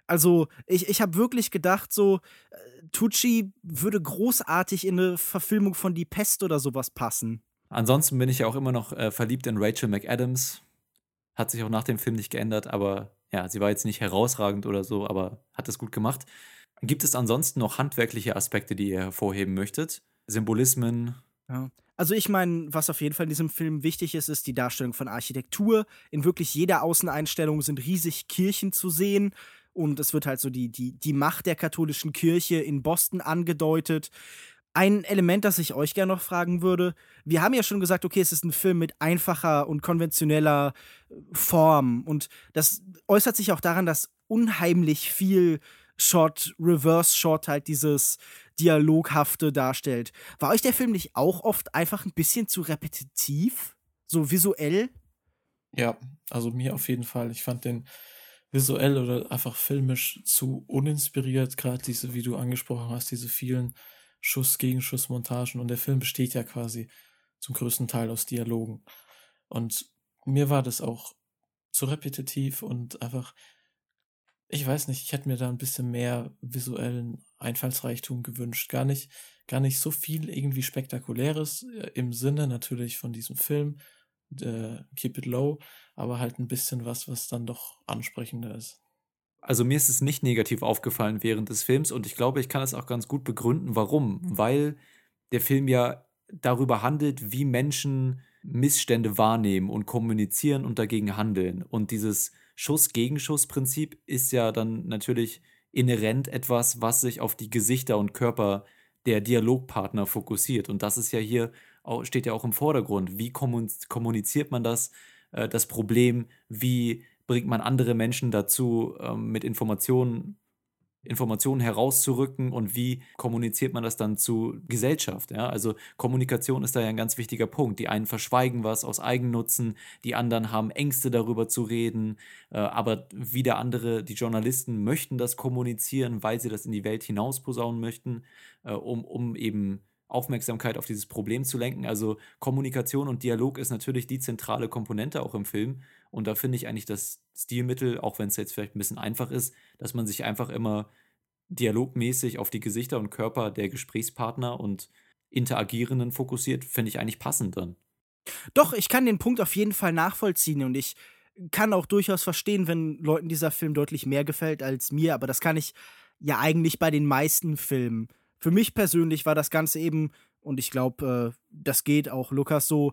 Also, ich, ich habe wirklich gedacht, so, äh, Tucci würde großartig in eine Verfilmung von Die Pest oder sowas passen. Ansonsten bin ich ja auch immer noch äh, verliebt in Rachel McAdams. Hat sich auch nach dem Film nicht geändert, aber ja, sie war jetzt nicht herausragend oder so, aber hat es gut gemacht. Gibt es ansonsten noch handwerkliche Aspekte, die ihr hervorheben möchtet? Symbolismen? Ja. Also ich meine, was auf jeden Fall in diesem Film wichtig ist, ist die Darstellung von Architektur. In wirklich jeder Außeneinstellung sind riesig Kirchen zu sehen und es wird halt so die, die, die Macht der katholischen Kirche in Boston angedeutet. Ein Element, das ich euch gerne noch fragen würde. Wir haben ja schon gesagt, okay, es ist ein Film mit einfacher und konventioneller äh, Form. Und das äußert sich auch daran, dass unheimlich viel Shot, Reverse Shot halt dieses Dialoghafte darstellt. War euch der Film nicht auch oft einfach ein bisschen zu repetitiv? So visuell? Ja, also mir auf jeden Fall. Ich fand den visuell oder einfach filmisch zu uninspiriert, gerade diese, wie du angesprochen hast, diese vielen Schuss-Gegenschuss-Montagen und der Film besteht ja quasi zum größten Teil aus Dialogen. Und mir war das auch zu repetitiv und einfach, ich weiß nicht, ich hätte mir da ein bisschen mehr visuellen Einfallsreichtum gewünscht. Gar nicht, gar nicht so viel irgendwie Spektakuläres äh, im Sinne natürlich von diesem Film, äh, Keep It Low, aber halt ein bisschen was, was dann doch ansprechender ist. Also mir ist es nicht negativ aufgefallen während des Films und ich glaube, ich kann es auch ganz gut begründen, warum. Weil der Film ja darüber handelt, wie Menschen Missstände wahrnehmen und kommunizieren und dagegen handeln. Und dieses Schuss-Gegenschuss-Prinzip ist ja dann natürlich inhärent etwas, was sich auf die Gesichter und Körper der Dialogpartner fokussiert. Und das ist ja hier, steht ja auch im Vordergrund. Wie kommuniziert man das? Äh, das Problem, wie bringt man andere Menschen dazu, ähm, mit Informationen, Informationen herauszurücken und wie kommuniziert man das dann zu Gesellschaft? Ja? Also Kommunikation ist da ja ein ganz wichtiger Punkt. Die einen verschweigen was aus Eigennutzen, die anderen haben Ängste darüber zu reden, äh, aber wieder andere, die Journalisten möchten das kommunizieren, weil sie das in die Welt hinaus posaunen möchten, äh, um, um eben Aufmerksamkeit auf dieses Problem zu lenken. Also Kommunikation und Dialog ist natürlich die zentrale Komponente auch im Film. Und da finde ich eigentlich das Stilmittel, auch wenn es jetzt vielleicht ein bisschen einfach ist, dass man sich einfach immer dialogmäßig auf die Gesichter und Körper der Gesprächspartner und Interagierenden fokussiert, finde ich eigentlich passend dann. Doch, ich kann den Punkt auf jeden Fall nachvollziehen und ich kann auch durchaus verstehen, wenn Leuten dieser Film deutlich mehr gefällt als mir, aber das kann ich ja eigentlich bei den meisten Filmen für mich persönlich war das Ganze eben, und ich glaube, äh, das geht auch Lukas so,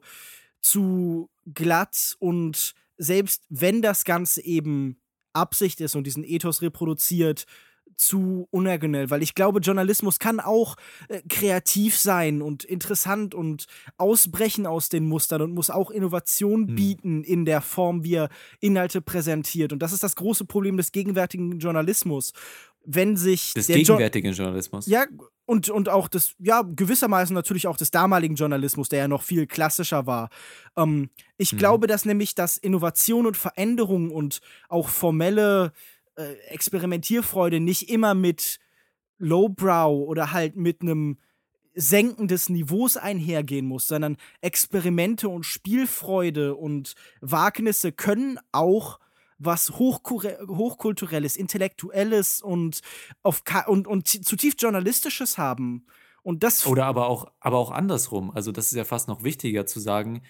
zu glatt und selbst wenn das Ganze eben Absicht ist und diesen Ethos reproduziert, zu unergenell, weil ich glaube, Journalismus kann auch äh, kreativ sein und interessant und ausbrechen aus den Mustern und muss auch Innovation hm. bieten in der Form, wie er Inhalte präsentiert. Und das ist das große Problem des gegenwärtigen Journalismus. Wenn sich des gegenwärtigen jo Journalismus. Ja, und, und auch des, ja, gewissermaßen natürlich auch des damaligen Journalismus, der ja noch viel klassischer war. Ähm, ich mhm. glaube, dass nämlich, dass Innovation und Veränderung und auch formelle äh, Experimentierfreude nicht immer mit Lowbrow oder halt mit einem Senken des Niveaus einhergehen muss, sondern Experimente und Spielfreude und Wagnisse können auch was hochkulturelles, intellektuelles und auf und, und zutiefst journalistisches haben. Und das oder aber auch aber auch andersrum. Also das ist ja fast noch wichtiger zu sagen.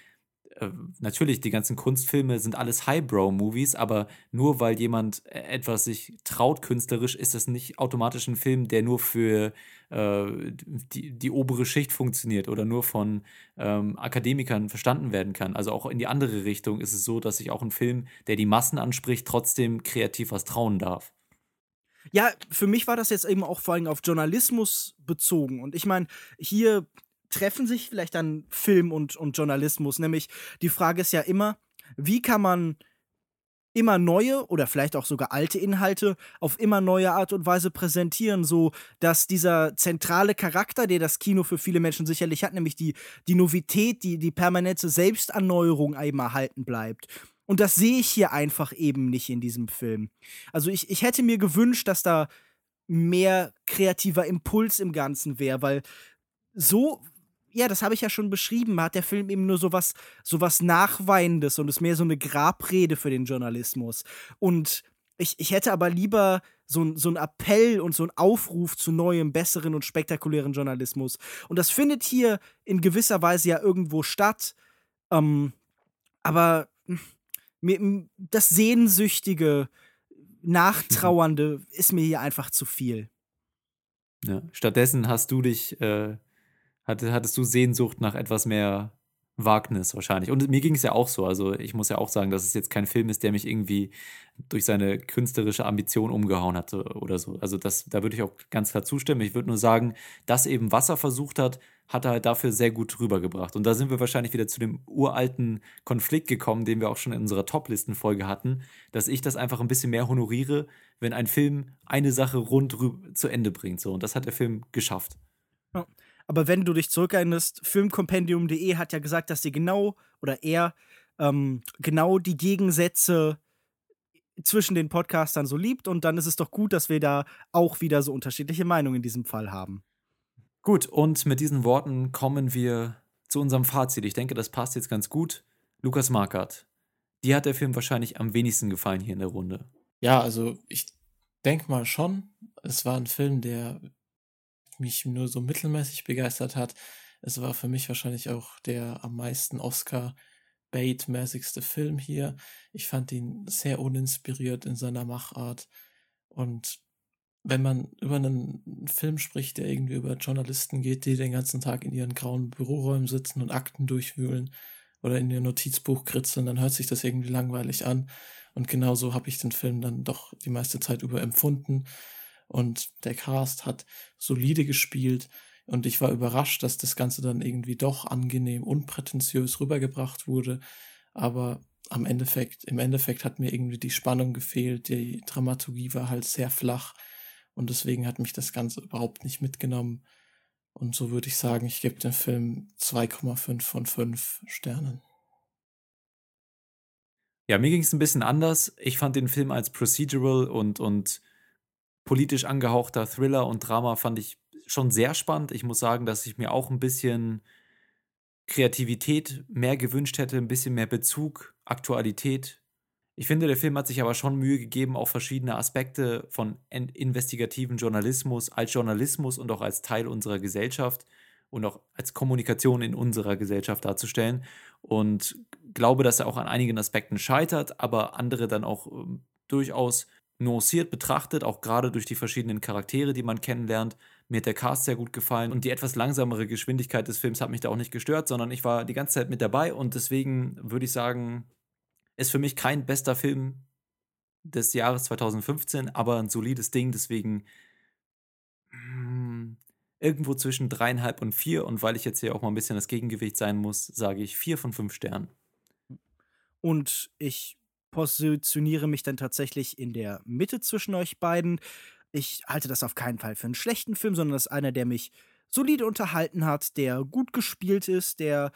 Äh, natürlich, die ganzen Kunstfilme sind alles Highbrow-Movies, aber nur weil jemand äh, etwas sich traut künstlerisch, ist das nicht automatisch ein Film, der nur für äh, die, die obere Schicht funktioniert oder nur von ähm, Akademikern verstanden werden kann. Also auch in die andere Richtung ist es so, dass sich auch ein Film, der die Massen anspricht, trotzdem kreativ was trauen darf. Ja, für mich war das jetzt eben auch vor allem auf Journalismus bezogen. Und ich meine, hier treffen sich vielleicht dann Film und, und Journalismus. Nämlich die Frage ist ja immer, wie kann man immer neue oder vielleicht auch sogar alte Inhalte auf immer neue Art und Weise präsentieren, so dass dieser zentrale Charakter, der das Kino für viele Menschen sicherlich hat, nämlich die, die Novität, die, die permanente Selbsterneuerung eben erhalten bleibt. Und das sehe ich hier einfach eben nicht in diesem Film. Also ich, ich hätte mir gewünscht, dass da mehr kreativer Impuls im Ganzen wäre, weil so ja, das habe ich ja schon beschrieben, hat der Film eben nur sowas, sowas Nachweinendes und ist mehr so eine Grabrede für den Journalismus. Und ich, ich hätte aber lieber so, so einen Appell und so einen Aufruf zu neuem, besseren und spektakulären Journalismus. Und das findet hier in gewisser Weise ja irgendwo statt. Ähm, aber hm, mir, das Sehnsüchtige, Nachtrauernde ist mir hier einfach zu viel. Ja, stattdessen hast du dich äh, hattest du Sehnsucht nach etwas mehr Wagnis wahrscheinlich. Und mir ging es ja auch so. Also ich muss ja auch sagen, dass es jetzt kein Film ist, der mich irgendwie durch seine künstlerische Ambition umgehauen hat oder so. Also das, da würde ich auch ganz klar zustimmen. Ich würde nur sagen, dass eben Wasser versucht hat, hat er halt dafür sehr gut rübergebracht. Und da sind wir wahrscheinlich wieder zu dem uralten Konflikt gekommen, den wir auch schon in unserer Top-Listen-Folge hatten, dass ich das einfach ein bisschen mehr honoriere, wenn ein Film eine Sache rund zu Ende bringt. So. Und das hat der Film geschafft. Ja. Aber wenn du dich zurückerinnerst, filmcompendium.de hat ja gesagt, dass sie genau oder er ähm, genau die Gegensätze zwischen den Podcastern so liebt und dann ist es doch gut, dass wir da auch wieder so unterschiedliche Meinungen in diesem Fall haben. Gut, und mit diesen Worten kommen wir zu unserem Fazit. Ich denke, das passt jetzt ganz gut. Lukas Markert, dir hat der Film wahrscheinlich am wenigsten gefallen hier in der Runde. Ja, also ich denke mal schon. Es war ein Film, der mich nur so mittelmäßig begeistert hat. Es war für mich wahrscheinlich auch der am meisten Oscar Bait-mäßigste Film hier. Ich fand ihn sehr uninspiriert in seiner Machart. Und wenn man über einen Film spricht, der irgendwie über Journalisten geht, die den ganzen Tag in ihren grauen Büroräumen sitzen und Akten durchwühlen oder in ihr Notizbuch kritzeln, dann hört sich das irgendwie langweilig an. Und genauso habe ich den Film dann doch die meiste Zeit über empfunden. Und der Cast hat solide gespielt. Und ich war überrascht, dass das Ganze dann irgendwie doch angenehm unprätentiös rübergebracht wurde. Aber am Endeffekt, im Endeffekt hat mir irgendwie die Spannung gefehlt. Die Dramaturgie war halt sehr flach. Und deswegen hat mich das Ganze überhaupt nicht mitgenommen. Und so würde ich sagen, ich gebe dem Film 2,5 von 5 Sternen. Ja, mir ging es ein bisschen anders. Ich fand den Film als procedural und, und politisch angehauchter Thriller und Drama fand ich schon sehr spannend. Ich muss sagen, dass ich mir auch ein bisschen Kreativität mehr gewünscht hätte, ein bisschen mehr Bezug, Aktualität. Ich finde, der Film hat sich aber schon Mühe gegeben, auch verschiedene Aspekte von investigativen Journalismus als Journalismus und auch als Teil unserer Gesellschaft und auch als Kommunikation in unserer Gesellschaft darzustellen. Und glaube, dass er auch an einigen Aspekten scheitert, aber andere dann auch äh, durchaus nuanciert betrachtet, auch gerade durch die verschiedenen Charaktere, die man kennenlernt. Mir hat der Cast sehr gut gefallen und die etwas langsamere Geschwindigkeit des Films hat mich da auch nicht gestört, sondern ich war die ganze Zeit mit dabei und deswegen würde ich sagen, ist für mich kein bester Film des Jahres 2015, aber ein solides Ding, deswegen mm, irgendwo zwischen dreieinhalb und vier und weil ich jetzt hier auch mal ein bisschen das Gegengewicht sein muss, sage ich vier von fünf Sternen. Und ich positioniere mich dann tatsächlich in der Mitte zwischen euch beiden. Ich halte das auf keinen Fall für einen schlechten Film, sondern das ist einer, der mich solide unterhalten hat, der gut gespielt ist, der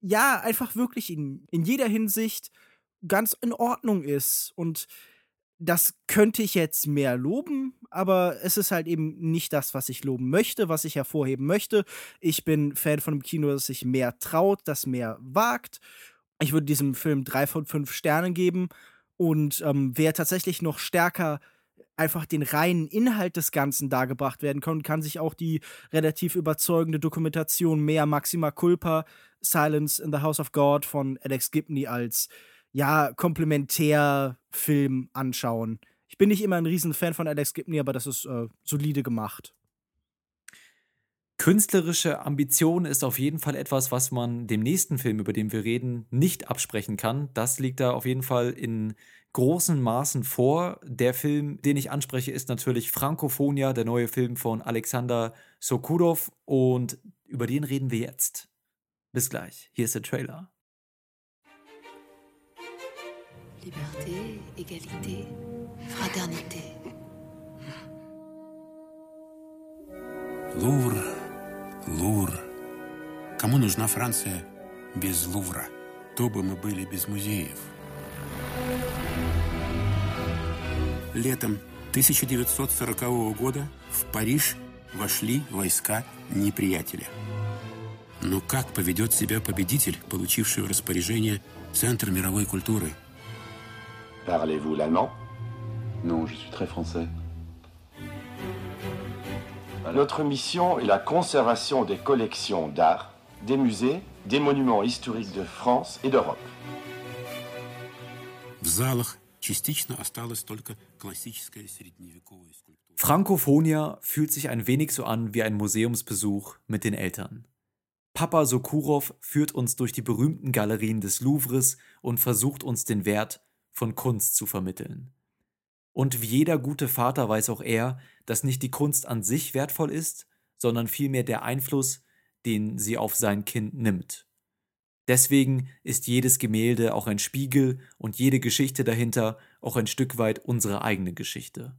ja einfach wirklich in, in jeder Hinsicht ganz in Ordnung ist. Und das könnte ich jetzt mehr loben, aber es ist halt eben nicht das, was ich loben möchte, was ich hervorheben möchte. Ich bin Fan von einem Kino, das sich mehr traut, das mehr wagt ich würde diesem Film drei von fünf Sternen geben. Und ähm, wer tatsächlich noch stärker einfach den reinen Inhalt des Ganzen dargebracht werden kann, kann sich auch die relativ überzeugende Dokumentation mehr Maxima Culpa, Silence in the House of God von Alex Gibney als ja, Komplementärfilm anschauen. Ich bin nicht immer ein Riesenfan von Alex Gibney, aber das ist äh, solide gemacht. Künstlerische Ambition ist auf jeden Fall etwas, was man dem nächsten Film, über den wir reden, nicht absprechen kann. Das liegt da auf jeden Fall in großen Maßen vor. Der Film, den ich anspreche, ist natürlich Frankophonia, der neue Film von Alexander Sokudov. und über den reden wir jetzt. Bis gleich. Hier ist der Trailer. Liberté, Egalité, Fraternité. Louvre Лувр. Кому нужна Франция без Лувра? То бы мы были без музеев. Летом 1940 года в Париж вошли войска неприятеля. Но как поведет себя победитель, получивший в распоряжение Центр мировой культуры? Parlez-vous l'allemand Non, je suis très français. Notre mission est la conservation des collections d'art, des musées, des monuments historiques de France et d'Europe. Frankophonia fühlt sich ein wenig so an wie ein Museumsbesuch mit den Eltern. Papa Sokurov führt uns durch die berühmten Galerien des Louvres und versucht uns den Wert von Kunst zu vermitteln. Und wie jeder gute Vater weiß auch er, dass nicht die Kunst an sich wertvoll ist, sondern vielmehr der Einfluss, den sie auf sein Kind nimmt. Deswegen ist jedes Gemälde auch ein Spiegel und jede Geschichte dahinter auch ein Stück weit unsere eigene Geschichte.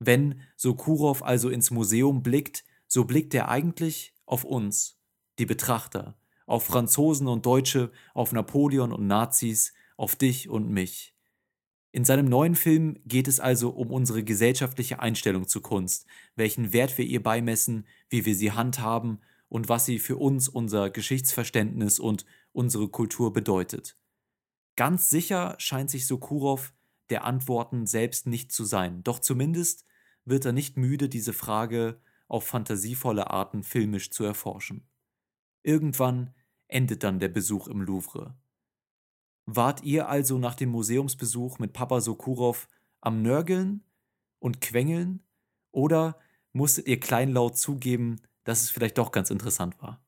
Wenn Sokurov also ins Museum blickt, so blickt er eigentlich auf uns, die Betrachter, auf Franzosen und Deutsche, auf Napoleon und Nazis, auf dich und mich. In seinem neuen Film geht es also um unsere gesellschaftliche Einstellung zu Kunst, welchen Wert wir ihr beimessen, wie wir sie handhaben und was sie für uns, unser Geschichtsverständnis und unsere Kultur bedeutet. Ganz sicher scheint sich Sokurov der Antworten selbst nicht zu sein, doch zumindest wird er nicht müde, diese Frage auf fantasievolle Arten filmisch zu erforschen. Irgendwann endet dann der Besuch im Louvre. Wart ihr also nach dem Museumsbesuch mit Papa Sokurov am Nörgeln und Quengeln? Oder musstet ihr kleinlaut zugeben, dass es vielleicht doch ganz interessant war?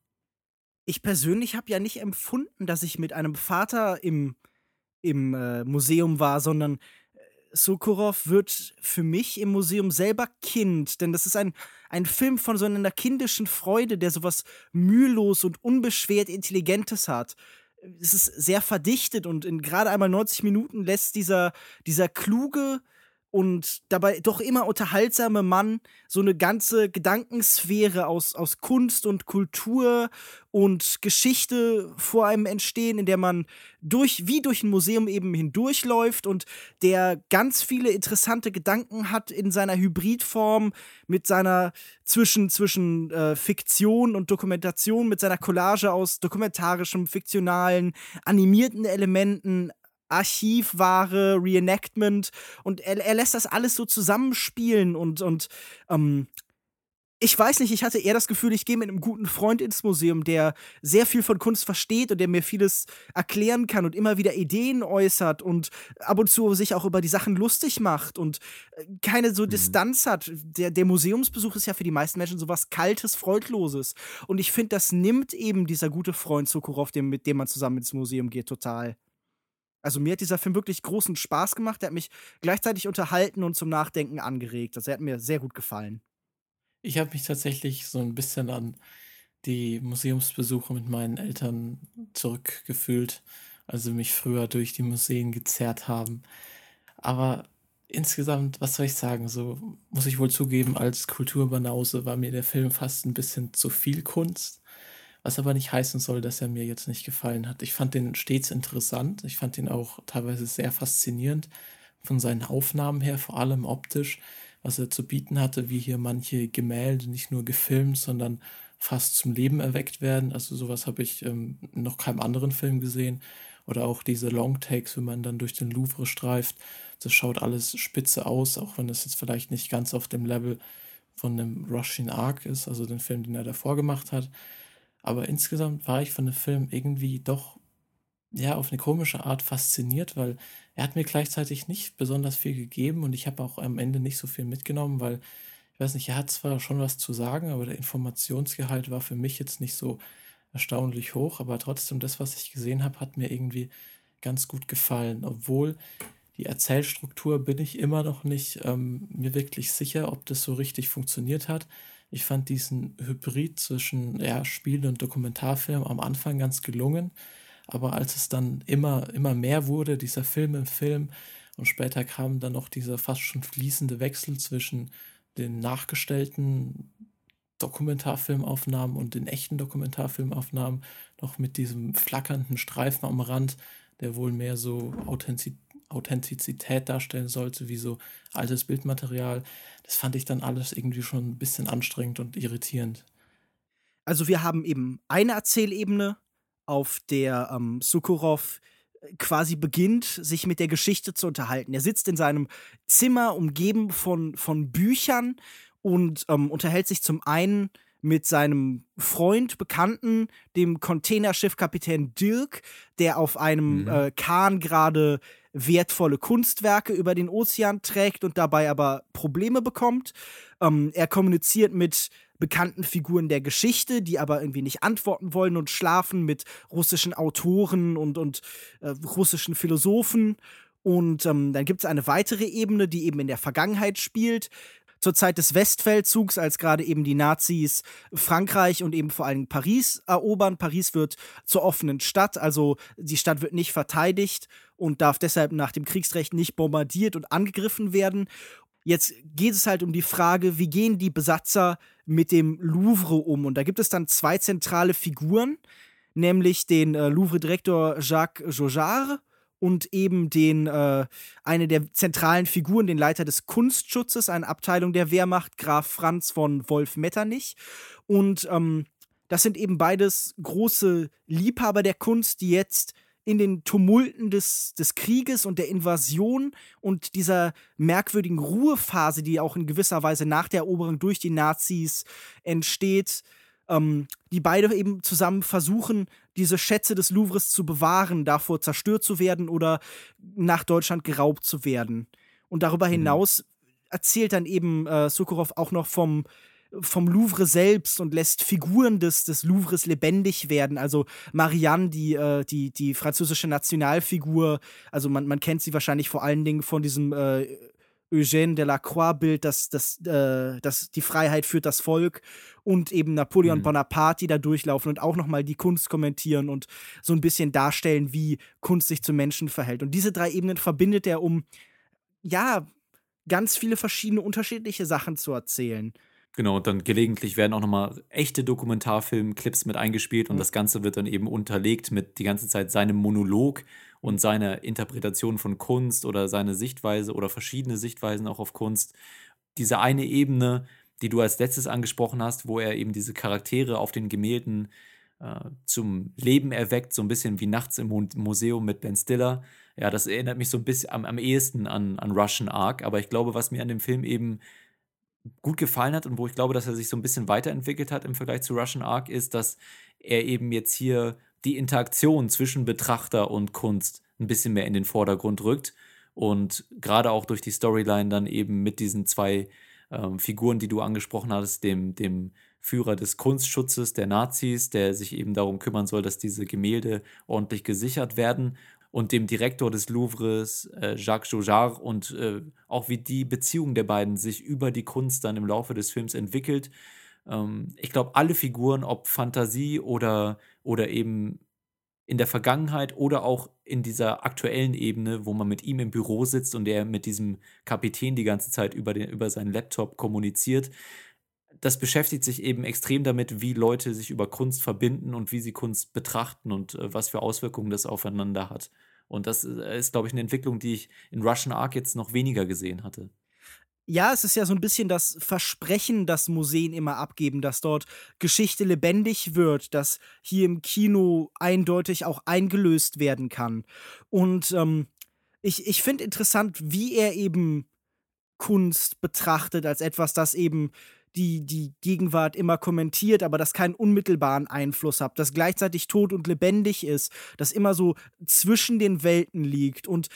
Ich persönlich habe ja nicht empfunden, dass ich mit einem Vater im, im äh, Museum war, sondern äh, Sokurov wird für mich im Museum selber Kind, denn das ist ein, ein Film von so einer kindischen Freude, der sowas mühelos und unbeschwert Intelligentes hat es ist sehr verdichtet und in gerade einmal 90 Minuten lässt dieser, dieser kluge und dabei doch immer unterhaltsame Mann so eine ganze Gedankensphäre aus, aus Kunst und Kultur und Geschichte vor einem entstehen, in der man durch, wie durch ein Museum eben hindurchläuft und der ganz viele interessante Gedanken hat in seiner Hybridform mit seiner zwischen, zwischen äh, Fiktion und Dokumentation, mit seiner Collage aus dokumentarischem, fiktionalen, animierten Elementen, Archivware, Reenactment und er, er lässt das alles so zusammenspielen und, und ähm, ich weiß nicht, ich hatte eher das Gefühl, ich gehe mit einem guten Freund ins Museum, der sehr viel von Kunst versteht und der mir vieles erklären kann und immer wieder Ideen äußert und ab und zu sich auch über die Sachen lustig macht und äh, keine so mhm. Distanz hat. Der, der Museumsbesuch ist ja für die meisten Menschen sowas Kaltes, Freudloses. Und ich finde, das nimmt eben dieser gute Freund Sokurov, mit dem man zusammen ins Museum geht, total. Also mir hat dieser Film wirklich großen Spaß gemacht. Er hat mich gleichzeitig unterhalten und zum Nachdenken angeregt. Also er hat mir sehr gut gefallen. Ich habe mich tatsächlich so ein bisschen an die Museumsbesuche mit meinen Eltern zurückgefühlt, also mich früher durch die Museen gezerrt haben. Aber insgesamt, was soll ich sagen, so muss ich wohl zugeben, als Kulturbanause war mir der Film fast ein bisschen zu viel Kunst. Was aber nicht heißen soll, dass er mir jetzt nicht gefallen hat. Ich fand den stets interessant. Ich fand ihn auch teilweise sehr faszinierend von seinen Aufnahmen her, vor allem optisch, was er zu bieten hatte, wie hier manche Gemälde nicht nur gefilmt, sondern fast zum Leben erweckt werden. Also sowas habe ich ähm, noch keinem anderen Film gesehen. Oder auch diese Longtakes, wenn man dann durch den Louvre streift. das schaut alles spitze aus, auch wenn es jetzt vielleicht nicht ganz auf dem Level von dem Russian Ark ist, also den Film, den er davor gemacht hat. Aber insgesamt war ich von dem Film irgendwie doch ja auf eine komische Art fasziniert, weil er hat mir gleichzeitig nicht besonders viel gegeben und ich habe auch am Ende nicht so viel mitgenommen, weil ich weiß nicht, er hat zwar schon was zu sagen, aber der Informationsgehalt war für mich jetzt nicht so erstaunlich hoch, aber trotzdem das, was ich gesehen habe, hat mir irgendwie ganz gut gefallen, obwohl die Erzählstruktur bin ich immer noch nicht ähm, mir wirklich sicher, ob das so richtig funktioniert hat. Ich fand diesen Hybrid zwischen ja, Spiel und Dokumentarfilm am Anfang ganz gelungen, aber als es dann immer, immer mehr wurde, dieser Film im Film, und später kam dann noch dieser fast schon fließende Wechsel zwischen den nachgestellten Dokumentarfilmaufnahmen und den echten Dokumentarfilmaufnahmen, noch mit diesem flackernden Streifen am Rand, der wohl mehr so Authentiz Authentizität darstellen sollte, wie so altes Bildmaterial. Das fand ich dann alles irgendwie schon ein bisschen anstrengend und irritierend. Also wir haben eben eine Erzählebene, auf der ähm, Sukurov äh, quasi beginnt, sich mit der Geschichte zu unterhalten. Er sitzt in seinem Zimmer, umgeben von, von Büchern und ähm, unterhält sich zum einen mit seinem Freund, Bekannten, dem Containerschiffkapitän Dirk, der auf einem mhm. äh, Kahn gerade wertvolle Kunstwerke über den Ozean trägt und dabei aber Probleme bekommt. Ähm, er kommuniziert mit bekannten Figuren der Geschichte, die aber irgendwie nicht antworten wollen und schlafen mit russischen Autoren und, und äh, russischen Philosophen. Und ähm, dann gibt es eine weitere Ebene, die eben in der Vergangenheit spielt, zur Zeit des Westfeldzugs, als gerade eben die Nazis Frankreich und eben vor allem Paris erobern. Paris wird zur offenen Stadt, also die Stadt wird nicht verteidigt und darf deshalb nach dem Kriegsrecht nicht bombardiert und angegriffen werden. Jetzt geht es halt um die Frage, wie gehen die Besatzer mit dem Louvre um? Und da gibt es dann zwei zentrale Figuren, nämlich den äh, Louvre-Direktor Jacques Jaujard und eben den äh, eine der zentralen Figuren, den Leiter des Kunstschutzes, eine Abteilung der Wehrmacht, Graf Franz von Wolf Metternich. Und ähm, das sind eben beides große Liebhaber der Kunst, die jetzt in den Tumulten des, des Krieges und der Invasion und dieser merkwürdigen Ruhephase, die auch in gewisser Weise nach der Eroberung durch die Nazis entsteht, ähm, die beide eben zusammen versuchen, diese Schätze des Louvres zu bewahren, davor zerstört zu werden oder nach Deutschland geraubt zu werden. Und darüber mhm. hinaus erzählt dann eben äh, Sokurov auch noch vom, vom Louvre selbst und lässt Figuren des, des Louvres lebendig werden. Also Marianne, die, äh, die, die französische Nationalfigur, also man, man kennt sie wahrscheinlich vor allen Dingen von diesem äh, Eugène Delacroix-Bild, das, das, äh, das die Freiheit führt das Volk und eben Napoleon mhm. Bonaparte, die da durchlaufen und auch nochmal die Kunst kommentieren und so ein bisschen darstellen, wie Kunst sich zu Menschen verhält. Und diese drei Ebenen verbindet er, um ja ganz viele verschiedene unterschiedliche Sachen zu erzählen. Genau, und dann gelegentlich werden auch nochmal echte Dokumentarfilm-Clips mit eingespielt und mhm. das Ganze wird dann eben unterlegt mit die ganze Zeit seinem Monolog und seiner Interpretation von Kunst oder seine Sichtweise oder verschiedene Sichtweisen auch auf Kunst. Diese eine Ebene, die du als letztes angesprochen hast, wo er eben diese Charaktere auf den Gemälden äh, zum Leben erweckt, so ein bisschen wie nachts im Museum mit Ben Stiller. Ja, das erinnert mich so ein bisschen am, am ehesten an, an Russian Ark, aber ich glaube, was mir an dem Film eben gut gefallen hat und wo ich glaube, dass er sich so ein bisschen weiterentwickelt hat im Vergleich zu Russian Ark, ist, dass er eben jetzt hier die Interaktion zwischen Betrachter und Kunst ein bisschen mehr in den Vordergrund rückt und gerade auch durch die Storyline dann eben mit diesen zwei ähm, Figuren, die du angesprochen hattest, dem, dem Führer des Kunstschutzes der Nazis, der sich eben darum kümmern soll, dass diese Gemälde ordentlich gesichert werden und dem Direktor des Louvres, äh, Jacques Jaujard, und äh, auch wie die Beziehung der beiden sich über die Kunst dann im Laufe des Films entwickelt. Ähm, ich glaube, alle Figuren, ob Fantasie oder, oder eben in der Vergangenheit oder auch in dieser aktuellen Ebene, wo man mit ihm im Büro sitzt und er mit diesem Kapitän die ganze Zeit über, den, über seinen Laptop kommuniziert, das beschäftigt sich eben extrem damit, wie Leute sich über Kunst verbinden und wie sie Kunst betrachten und äh, was für Auswirkungen das aufeinander hat. Und das äh, ist, glaube ich, eine Entwicklung, die ich in Russian Ark jetzt noch weniger gesehen hatte. Ja, es ist ja so ein bisschen das Versprechen, das Museen immer abgeben, dass dort Geschichte lebendig wird, dass hier im Kino eindeutig auch eingelöst werden kann. Und ähm, ich, ich finde interessant, wie er eben Kunst betrachtet als etwas, das eben die, die Gegenwart immer kommentiert, aber das keinen unmittelbaren Einfluss hat, das gleichzeitig tot und lebendig ist, das immer so zwischen den Welten liegt. Und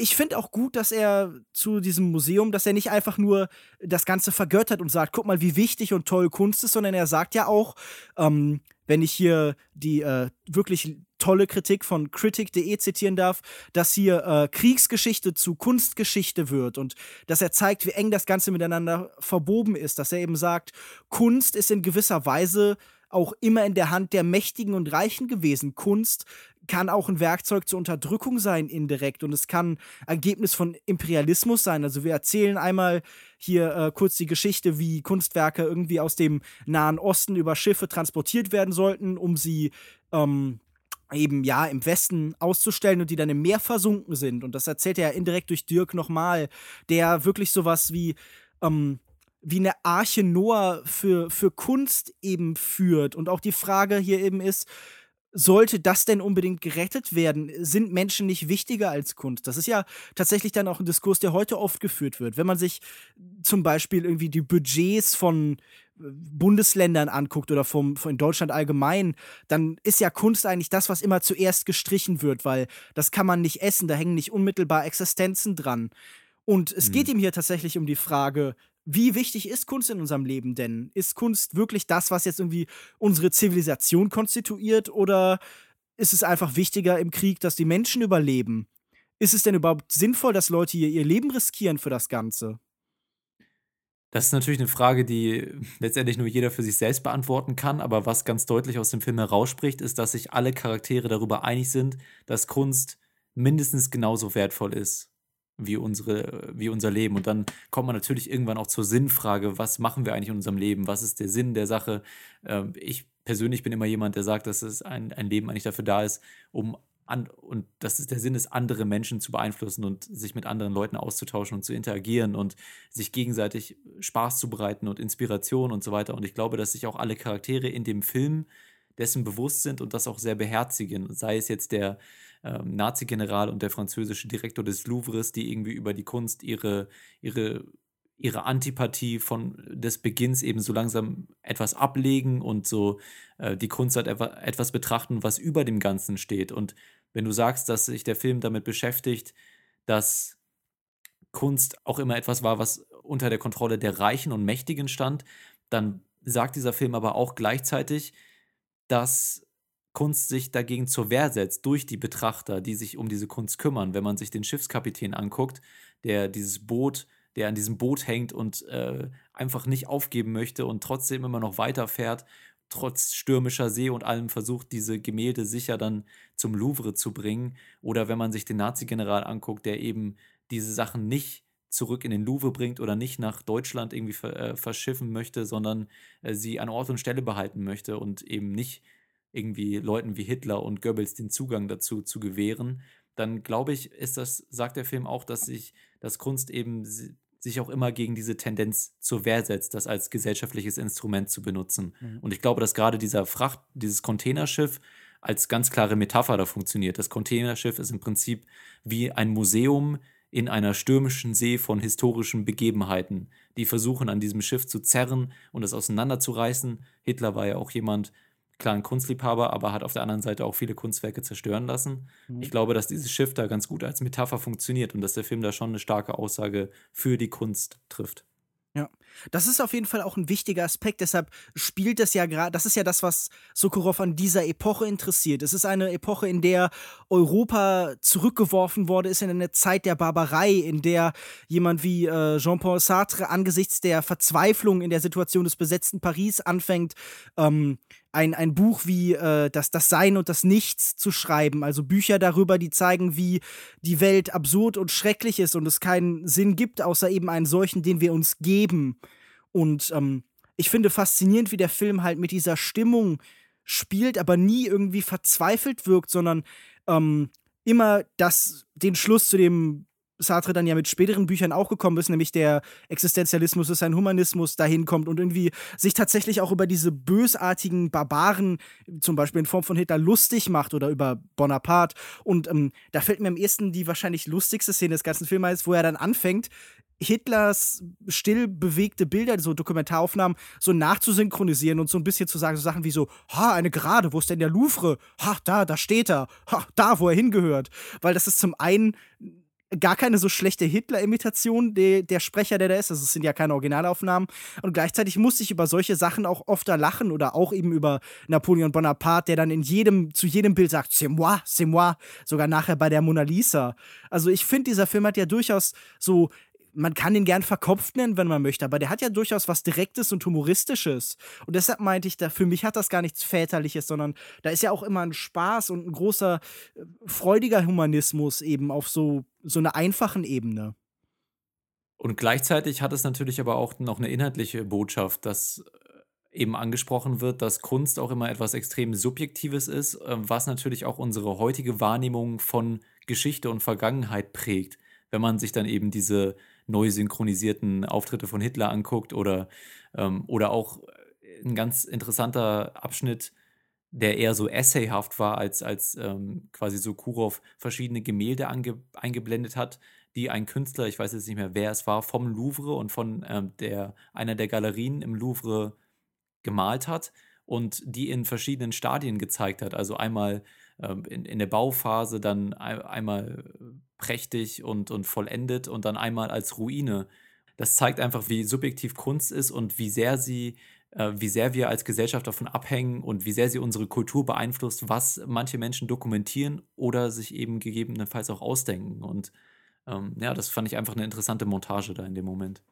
ich finde auch gut, dass er zu diesem Museum, dass er nicht einfach nur das Ganze vergöttert und sagt, guck mal, wie wichtig und toll Kunst ist, sondern er sagt ja auch, ähm, wenn ich hier die äh, wirklich tolle Kritik von critic.de zitieren darf, dass hier äh, Kriegsgeschichte zu Kunstgeschichte wird und dass er zeigt, wie eng das Ganze miteinander verwoben ist, dass er eben sagt, Kunst ist in gewisser Weise auch immer in der Hand der Mächtigen und Reichen gewesen. Kunst kann auch ein Werkzeug zur Unterdrückung sein, indirekt. Und es kann Ergebnis von Imperialismus sein. Also wir erzählen einmal hier äh, kurz die Geschichte, wie Kunstwerke irgendwie aus dem Nahen Osten über Schiffe transportiert werden sollten, um sie ähm, eben ja im Westen auszustellen und die dann im Meer versunken sind. Und das erzählt er ja indirekt durch Dirk nochmal, der wirklich sowas wie ähm, wie eine Arche Noah für, für Kunst eben führt. Und auch die Frage hier eben ist, sollte das denn unbedingt gerettet werden? Sind Menschen nicht wichtiger als Kunst? Das ist ja tatsächlich dann auch ein Diskurs, der heute oft geführt wird. Wenn man sich zum Beispiel irgendwie die Budgets von äh, Bundesländern anguckt oder vom, von Deutschland allgemein, dann ist ja Kunst eigentlich das, was immer zuerst gestrichen wird, weil das kann man nicht essen, da hängen nicht unmittelbar Existenzen dran. Und es hm. geht ihm hier tatsächlich um die Frage, wie wichtig ist Kunst in unserem Leben denn? Ist Kunst wirklich das, was jetzt irgendwie unsere Zivilisation konstituiert oder ist es einfach wichtiger im Krieg, dass die Menschen überleben? Ist es denn überhaupt sinnvoll, dass Leute hier ihr Leben riskieren für das Ganze? Das ist natürlich eine Frage, die letztendlich nur jeder für sich selbst beantworten kann, aber was ganz deutlich aus dem Film herausspricht, ist, dass sich alle Charaktere darüber einig sind, dass Kunst mindestens genauso wertvoll ist wie, unsere, wie unser Leben. Und dann kommt man natürlich irgendwann auch zur Sinnfrage, was machen wir eigentlich in unserem Leben? Was ist der Sinn der Sache? Ähm, ich persönlich bin immer jemand, der sagt, dass es ein, ein Leben eigentlich dafür da ist, um an, und dass es der Sinn ist, andere Menschen zu beeinflussen und sich mit anderen Leuten auszutauschen und zu interagieren und sich gegenseitig Spaß zu bereiten und Inspiration und so weiter. Und ich glaube, dass sich auch alle Charaktere in dem Film dessen bewusst sind und das auch sehr beherzigen. Sei es jetzt der, ähm, Nazi-General und der französische Direktor des Louvres, die irgendwie über die Kunst ihre, ihre, ihre Antipathie von des Beginns eben so langsam etwas ablegen und so äh, die Kunst halt etwas betrachten, was über dem Ganzen steht. Und wenn du sagst, dass sich der Film damit beschäftigt, dass Kunst auch immer etwas war, was unter der Kontrolle der Reichen und Mächtigen stand, dann sagt dieser Film aber auch gleichzeitig, dass Kunst sich dagegen zur Wehr setzt durch die Betrachter, die sich um diese Kunst kümmern. Wenn man sich den Schiffskapitän anguckt, der dieses Boot, der an diesem Boot hängt und äh, einfach nicht aufgeben möchte und trotzdem immer noch weiterfährt, trotz stürmischer See und allem versucht, diese Gemälde sicher dann zum Louvre zu bringen. Oder wenn man sich den Nazi-General anguckt, der eben diese Sachen nicht zurück in den Louvre bringt oder nicht nach Deutschland irgendwie äh, verschiffen möchte, sondern äh, sie an Ort und Stelle behalten möchte und eben nicht irgendwie Leuten wie Hitler und Goebbels den Zugang dazu zu gewähren, dann glaube ich, ist das, sagt der Film auch, dass sich das Kunst eben sich auch immer gegen diese Tendenz zur Wehr setzt, das als gesellschaftliches Instrument zu benutzen. Mhm. Und ich glaube, dass gerade dieser Fracht, dieses Containerschiff als ganz klare Metapher da funktioniert. Das Containerschiff ist im Prinzip wie ein Museum in einer stürmischen See von historischen Begebenheiten, die versuchen, an diesem Schiff zu zerren und es auseinanderzureißen. Hitler war ja auch jemand, klar ein Kunstliebhaber, aber hat auf der anderen Seite auch viele Kunstwerke zerstören lassen. Mhm. Ich glaube, dass dieses Schiff da ganz gut als Metapher funktioniert und dass der Film da schon eine starke Aussage für die Kunst trifft. Ja, das ist auf jeden Fall auch ein wichtiger Aspekt. Deshalb spielt das ja gerade, das ist ja das, was Sokurov an dieser Epoche interessiert. Es ist eine Epoche, in der Europa zurückgeworfen wurde, ist in eine Zeit der Barbarei, in der jemand wie äh, Jean-Paul Sartre angesichts der Verzweiflung in der Situation des besetzten Paris anfängt, ähm, ein, ein Buch wie äh, das, das Sein und das Nichts zu schreiben. Also Bücher darüber, die zeigen, wie die Welt absurd und schrecklich ist und es keinen Sinn gibt, außer eben einen solchen, den wir uns geben. Und ähm, ich finde faszinierend, wie der Film halt mit dieser Stimmung spielt, aber nie irgendwie verzweifelt wirkt, sondern ähm, immer das, den Schluss zu dem Sartre dann ja mit späteren Büchern auch gekommen ist, nämlich der Existenzialismus ist ein Humanismus, dahin kommt und irgendwie sich tatsächlich auch über diese bösartigen Barbaren, zum Beispiel in Form von Hitler, lustig macht oder über Bonaparte. Und ähm, da fällt mir am ehesten die wahrscheinlich lustigste Szene des ganzen Films, wo er dann anfängt, Hitlers still bewegte Bilder, so Dokumentaraufnahmen, so nachzusynchronisieren und so ein bisschen zu sagen, so Sachen wie so, ha, eine Gerade, wo ist denn der Louvre? Ha, da, da steht er. Ha, da, wo er hingehört. Weil das ist zum einen gar keine so schlechte Hitler-Imitation, der, der Sprecher, der da ist. Also es sind ja keine Originalaufnahmen. Und gleichzeitig musste ich über solche Sachen auch öfter lachen oder auch eben über Napoleon Bonaparte, der dann in jedem, zu jedem Bild sagt, c'est moi, c'est moi. Sogar nachher bei der Mona Lisa. Also ich finde, dieser Film hat ja durchaus so man kann ihn gern verkopft nennen, wenn man möchte, aber der hat ja durchaus was Direktes und Humoristisches. Und deshalb meinte ich, da, für mich hat das gar nichts Väterliches, sondern da ist ja auch immer ein Spaß und ein großer, äh, freudiger Humanismus eben auf so, so einer einfachen Ebene. Und gleichzeitig hat es natürlich aber auch noch eine inhaltliche Botschaft, dass äh, eben angesprochen wird, dass Kunst auch immer etwas extrem Subjektives ist, äh, was natürlich auch unsere heutige Wahrnehmung von Geschichte und Vergangenheit prägt. Wenn man sich dann eben diese neu synchronisierten Auftritte von Hitler anguckt oder, ähm, oder auch ein ganz interessanter Abschnitt, der eher so essayhaft war, als, als ähm, quasi so Kurov verschiedene Gemälde ange, eingeblendet hat, die ein Künstler, ich weiß jetzt nicht mehr, wer es war, vom Louvre und von ähm, der, einer der Galerien im Louvre gemalt hat und die in verschiedenen Stadien gezeigt hat. Also einmal ähm, in, in der Bauphase, dann einmal prächtig und, und vollendet und dann einmal als Ruine. Das zeigt einfach, wie subjektiv Kunst ist und wie sehr sie, äh, wie sehr wir als Gesellschaft davon abhängen und wie sehr sie unsere Kultur beeinflusst, was manche Menschen dokumentieren oder sich eben gegebenenfalls auch ausdenken. Und ähm, ja, das fand ich einfach eine interessante Montage da in dem Moment.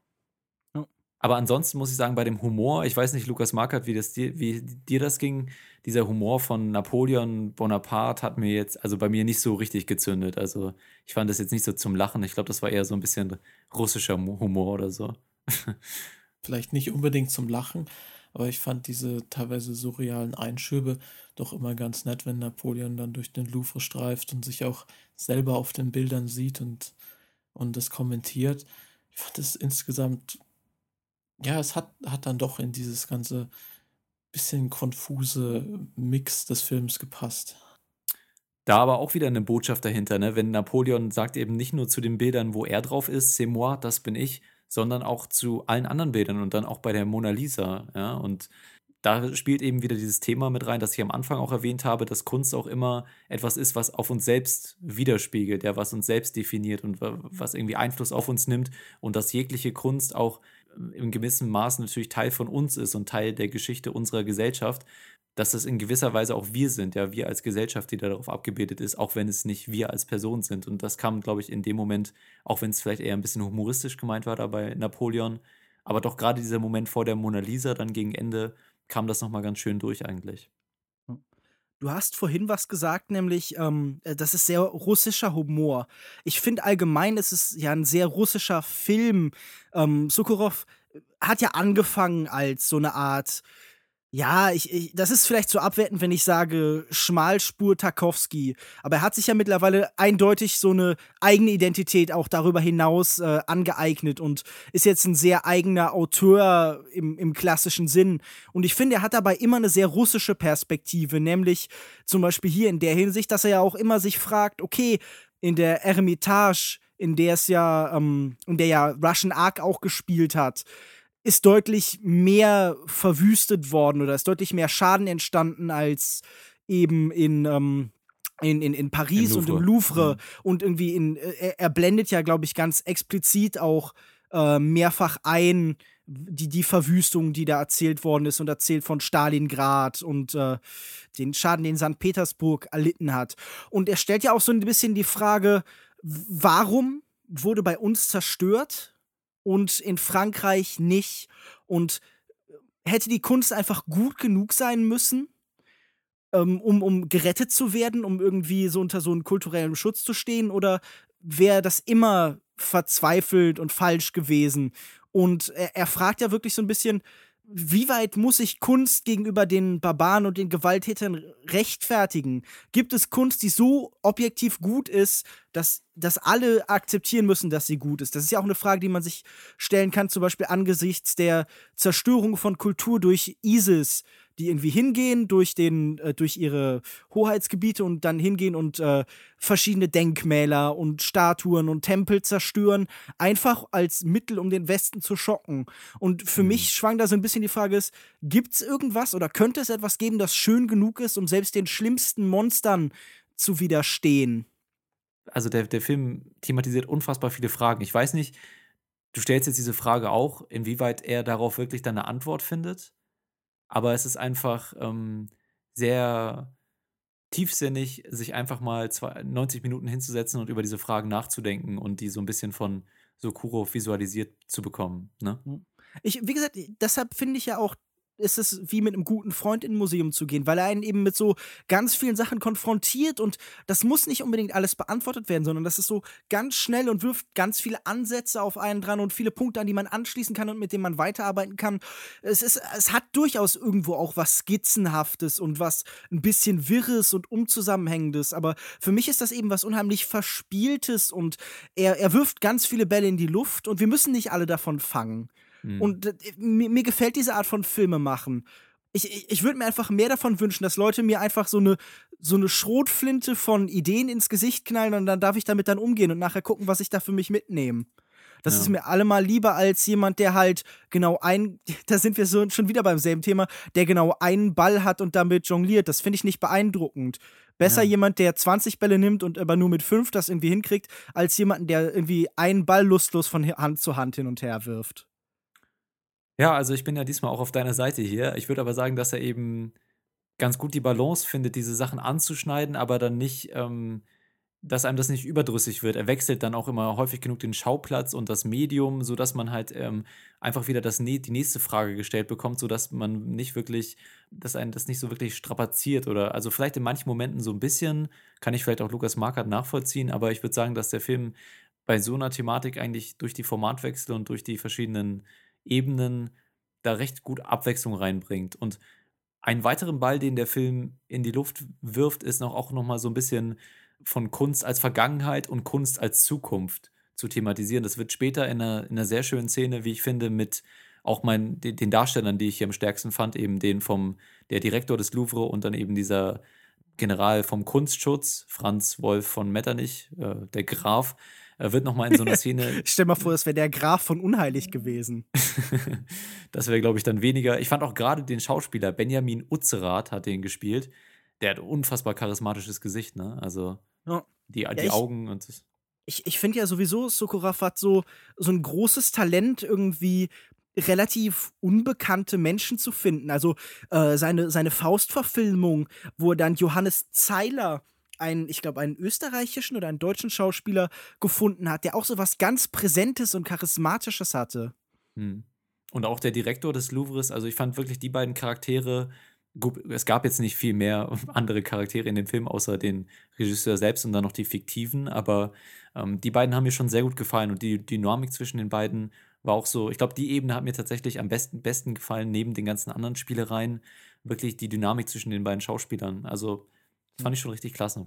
Aber ansonsten muss ich sagen, bei dem Humor, ich weiß nicht, Lukas Markert, wie, das dir, wie dir das ging, dieser Humor von Napoleon Bonaparte hat mir jetzt, also bei mir nicht so richtig gezündet. Also ich fand das jetzt nicht so zum Lachen. Ich glaube, das war eher so ein bisschen russischer Humor oder so. Vielleicht nicht unbedingt zum Lachen, aber ich fand diese teilweise surrealen Einschübe doch immer ganz nett, wenn Napoleon dann durch den Louvre streift und sich auch selber auf den Bildern sieht und, und das kommentiert. Ich fand es insgesamt ja, es hat, hat dann doch in dieses ganze bisschen konfuse Mix des Films gepasst. Da aber auch wieder eine Botschaft dahinter, ne? Wenn Napoleon sagt eben nicht nur zu den Bildern, wo er drauf ist, c'est moi, das bin ich, sondern auch zu allen anderen Bildern und dann auch bei der Mona Lisa, ja. Und da spielt eben wieder dieses Thema mit rein, das ich am Anfang auch erwähnt habe, dass Kunst auch immer etwas ist, was auf uns selbst widerspiegelt, ja, was uns selbst definiert und was irgendwie Einfluss auf uns nimmt und dass jegliche Kunst auch in gewissem Maß natürlich Teil von uns ist und Teil der Geschichte unserer Gesellschaft, dass es in gewisser Weise auch wir sind, ja, wir als Gesellschaft, die darauf abgebildet ist, auch wenn es nicht wir als Person sind. Und das kam, glaube ich, in dem Moment, auch wenn es vielleicht eher ein bisschen humoristisch gemeint war da bei Napoleon, aber doch gerade dieser Moment vor der Mona Lisa, dann gegen Ende, kam das nochmal ganz schön durch eigentlich. Du hast vorhin was gesagt, nämlich, ähm, äh, das ist sehr russischer Humor. Ich finde allgemein, ist es ja ein sehr russischer Film. Ähm, Sukurov hat ja angefangen als so eine Art ja, ich, ich, das ist vielleicht so abwertend, wenn ich sage Schmalspur Tarkovsky. Aber er hat sich ja mittlerweile eindeutig so eine eigene Identität auch darüber hinaus äh, angeeignet und ist jetzt ein sehr eigener Autor im, im klassischen Sinn. Und ich finde, er hat dabei immer eine sehr russische Perspektive, nämlich zum Beispiel hier in der Hinsicht, dass er ja auch immer sich fragt, okay, in der Eremitage, in der es ja, ähm, in der ja Russian Ark auch gespielt hat, ist deutlich mehr verwüstet worden oder ist deutlich mehr Schaden entstanden als eben in, ähm, in, in, in Paris und im Louvre. Mhm. Und irgendwie in, äh, er, er blendet ja, glaube ich, ganz explizit auch äh, mehrfach ein, die, die Verwüstung, die da erzählt worden ist und erzählt von Stalingrad und äh, den Schaden, den St. Petersburg erlitten hat. Und er stellt ja auch so ein bisschen die Frage, warum wurde bei uns zerstört? Und in Frankreich nicht. Und hätte die Kunst einfach gut genug sein müssen, ähm, um, um gerettet zu werden, um irgendwie so unter so einem kulturellen Schutz zu stehen? Oder wäre das immer verzweifelt und falsch gewesen? Und er, er fragt ja wirklich so ein bisschen, wie weit muss sich Kunst gegenüber den Barbaren und den Gewalttätern rechtfertigen? Gibt es Kunst, die so objektiv gut ist, dass dass alle akzeptieren müssen, dass sie gut ist. Das ist ja auch eine Frage, die man sich stellen kann, zum Beispiel angesichts der Zerstörung von Kultur durch ISIS, die irgendwie hingehen durch den äh, durch ihre Hoheitsgebiete und dann hingehen und äh, verschiedene Denkmäler und Statuen und Tempel zerstören, einfach als Mittel, um den Westen zu schocken. Und für mhm. mich schwang da so ein bisschen die Frage ist, gibt es irgendwas oder könnte es etwas geben, das schön genug ist, um selbst den schlimmsten Monstern zu widerstehen? Also der, der Film thematisiert unfassbar viele Fragen. Ich weiß nicht, du stellst jetzt diese Frage auch, inwieweit er darauf wirklich dann eine Antwort findet aber es ist einfach ähm, sehr tiefsinnig, sich einfach mal zwei, 90 Minuten hinzusetzen und über diese Fragen nachzudenken und die so ein bisschen von Sokuro visualisiert zu bekommen. Ne? Ich, wie gesagt, deshalb finde ich ja auch ist es wie mit einem guten Freund in ein Museum zu gehen, weil er einen eben mit so ganz vielen Sachen konfrontiert und das muss nicht unbedingt alles beantwortet werden, sondern das ist so ganz schnell und wirft ganz viele Ansätze auf einen dran und viele Punkte, an die man anschließen kann und mit denen man weiterarbeiten kann. Es, ist, es hat durchaus irgendwo auch was Skizzenhaftes und was ein bisschen Wirres und Unzusammenhängendes, aber für mich ist das eben was unheimlich Verspieltes und er, er wirft ganz viele Bälle in die Luft und wir müssen nicht alle davon fangen. Mhm. Und äh, mir, mir, gefällt diese Art von Filme machen. Ich, ich, ich würde mir einfach mehr davon wünschen, dass Leute mir einfach so eine, so eine Schrotflinte von Ideen ins Gesicht knallen und dann darf ich damit dann umgehen und nachher gucken, was ich da für mich mitnehme. Das ja. ist mir allemal lieber als jemand, der halt genau ein, da sind wir so schon wieder beim selben Thema, der genau einen Ball hat und damit jongliert. Das finde ich nicht beeindruckend. Besser ja. jemand, der 20 Bälle nimmt und aber nur mit 5 das irgendwie hinkriegt, als jemanden, der irgendwie einen Ball lustlos von Hand zu Hand hin und her wirft. Ja, also ich bin ja diesmal auch auf deiner Seite hier. Ich würde aber sagen, dass er eben ganz gut die Balance findet, diese Sachen anzuschneiden, aber dann nicht, ähm, dass einem das nicht überdrüssig wird. Er wechselt dann auch immer häufig genug den Schauplatz und das Medium, sodass man halt ähm, einfach wieder das, die nächste Frage gestellt bekommt, sodass man nicht wirklich, dass einen das nicht so wirklich strapaziert oder also vielleicht in manchen Momenten so ein bisschen, kann ich vielleicht auch Lukas Markert nachvollziehen, aber ich würde sagen, dass der Film bei so einer Thematik eigentlich durch die Formatwechsel und durch die verschiedenen Ebenen da recht gut Abwechslung reinbringt. Und einen weiteren Ball, den der Film in die Luft wirft, ist noch auch noch mal so ein bisschen von Kunst als Vergangenheit und Kunst als Zukunft zu thematisieren. Das wird später in einer, in einer sehr schönen Szene, wie ich finde, mit auch mein, den Darstellern, die ich hier am stärksten fand, eben den vom der Direktor des Louvre und dann eben dieser General vom Kunstschutz, Franz Wolf von Metternich, äh, der Graf, er wird nochmal in so einer Szene. Stell mal vor, das wäre der Graf von Unheilig gewesen. das wäre, glaube ich, dann weniger. Ich fand auch gerade den Schauspieler Benjamin Utzerath hat den gespielt. Der hat ein unfassbar charismatisches Gesicht, ne? Also ja. die, die ja, ich, Augen und das. Ich, ich finde ja sowieso, Sokoraf hat so, so ein großes Talent, irgendwie relativ unbekannte Menschen zu finden. Also äh, seine, seine Faustverfilmung, wo er dann Johannes Zeiler einen, ich glaube, einen österreichischen oder einen deutschen Schauspieler gefunden hat, der auch so was ganz Präsentes und Charismatisches hatte. Hm. Und auch der Direktor des Louvres, also ich fand wirklich die beiden Charaktere, es gab jetzt nicht viel mehr andere Charaktere in dem Film, außer den Regisseur selbst und dann noch die fiktiven, aber ähm, die beiden haben mir schon sehr gut gefallen und die Dynamik zwischen den beiden war auch so, ich glaube, die Ebene hat mir tatsächlich am besten, besten gefallen, neben den ganzen anderen Spielereien, wirklich die Dynamik zwischen den beiden Schauspielern. Also das fand ich schon richtig klasse.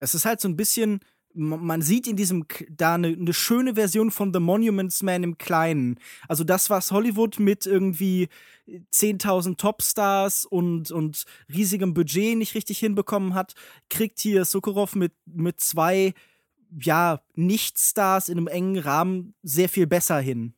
Es ist halt so ein bisschen, man sieht in diesem da eine, eine, schöne Version von The Monuments Man im Kleinen. Also das, was Hollywood mit irgendwie 10.000 Topstars und, und riesigem Budget nicht richtig hinbekommen hat, kriegt hier Sokurov mit, mit zwei, ja, Nicht-Stars in einem engen Rahmen sehr viel besser hin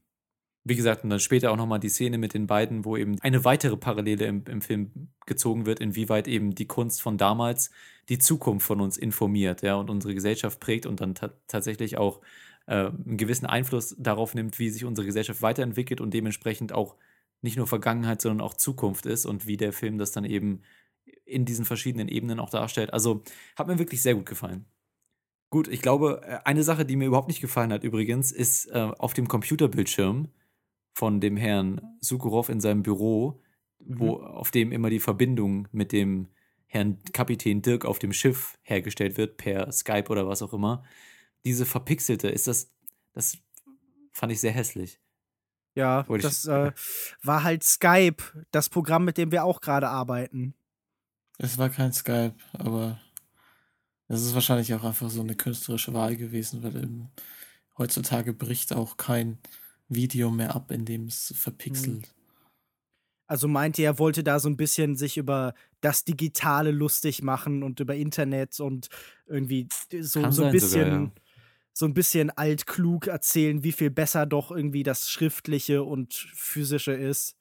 wie gesagt, und dann später auch nochmal die Szene mit den beiden, wo eben eine weitere Parallele im, im Film gezogen wird, inwieweit eben die Kunst von damals die Zukunft von uns informiert, ja, und unsere Gesellschaft prägt und dann tatsächlich auch äh, einen gewissen Einfluss darauf nimmt, wie sich unsere Gesellschaft weiterentwickelt und dementsprechend auch nicht nur Vergangenheit, sondern auch Zukunft ist und wie der Film das dann eben in diesen verschiedenen Ebenen auch darstellt. Also hat mir wirklich sehr gut gefallen. Gut, ich glaube, äh, eine Sache, die mir überhaupt nicht gefallen hat übrigens, ist äh, auf dem Computerbildschirm von dem Herrn Sukurov in seinem Büro, wo, mhm. auf dem immer die Verbindung mit dem Herrn Kapitän Dirk auf dem Schiff hergestellt wird, per Skype oder was auch immer. Diese verpixelte, ist das, das fand ich sehr hässlich. Ja, Wollte das äh, war halt Skype, das Programm, mit dem wir auch gerade arbeiten. Es war kein Skype, aber Das ist wahrscheinlich auch einfach so eine künstlerische Wahl gewesen, weil eben heutzutage bricht auch kein Video mehr ab, in dem es verpixelt. Also meinte er, wollte da so ein bisschen sich über das Digitale lustig machen und über Internet und irgendwie so, Kann so ein bisschen sogar, ja. so ein bisschen altklug erzählen, wie viel besser doch irgendwie das Schriftliche und Physische ist.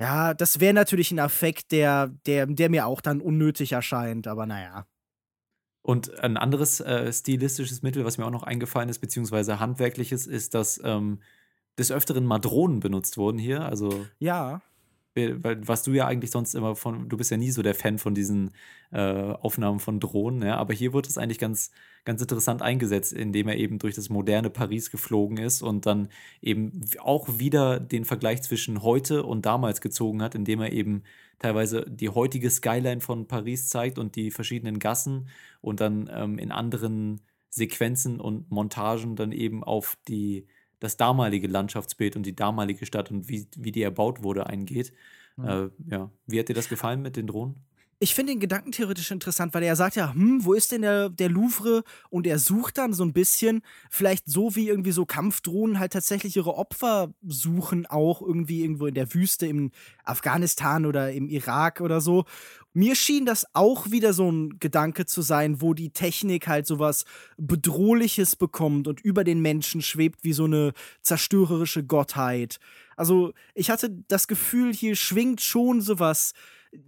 Ja, das wäre natürlich ein Affekt, der, der, der mir auch dann unnötig erscheint, aber naja. Und ein anderes äh, stilistisches Mittel, was mir auch noch eingefallen ist, beziehungsweise handwerkliches, ist, dass ähm, des Öfteren mal Drohnen benutzt wurden hier. Also Ja. Weil, weil- was du ja eigentlich sonst immer von, du bist ja nie so der Fan von diesen äh, Aufnahmen von Drohnen, ja, aber hier wird es eigentlich ganz, ganz interessant eingesetzt, indem er eben durch das moderne Paris geflogen ist und dann eben auch wieder den Vergleich zwischen heute und damals gezogen hat, indem er eben teilweise die heutige Skyline von Paris zeigt und die verschiedenen Gassen und dann ähm, in anderen Sequenzen und Montagen dann eben auf die, das damalige Landschaftsbild und die damalige Stadt und wie, wie die erbaut wurde eingeht. Mhm. Äh, ja. Wie hat dir das gefallen mit den Drohnen? Ich finde den Gedanken theoretisch interessant, weil er sagt ja, hm, wo ist denn der, der Louvre? Und er sucht dann so ein bisschen, vielleicht so wie irgendwie so Kampfdrohnen halt tatsächlich ihre Opfer suchen, auch irgendwie irgendwo in der Wüste, im Afghanistan oder im Irak oder so. Mir schien das auch wieder so ein Gedanke zu sein, wo die Technik halt sowas Bedrohliches bekommt und über den Menschen schwebt wie so eine zerstörerische Gottheit. Also, ich hatte das Gefühl, hier schwingt schon sowas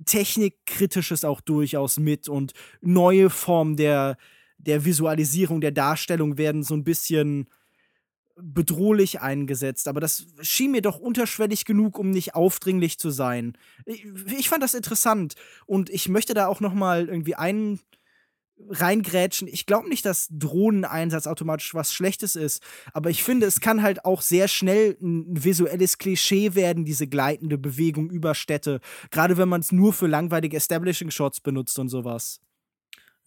Technikkritisches auch durchaus mit und neue Formen der, der Visualisierung, der Darstellung werden so ein bisschen bedrohlich eingesetzt. Aber das schien mir doch unterschwellig genug, um nicht aufdringlich zu sein. Ich, ich fand das interessant und ich möchte da auch noch mal irgendwie einen reingrätschen. Ich glaube nicht, dass Drohneneinsatz automatisch was Schlechtes ist, aber ich finde, es kann halt auch sehr schnell ein visuelles Klischee werden, diese gleitende Bewegung über Städte, gerade wenn man es nur für langweilige Establishing Shots benutzt und sowas.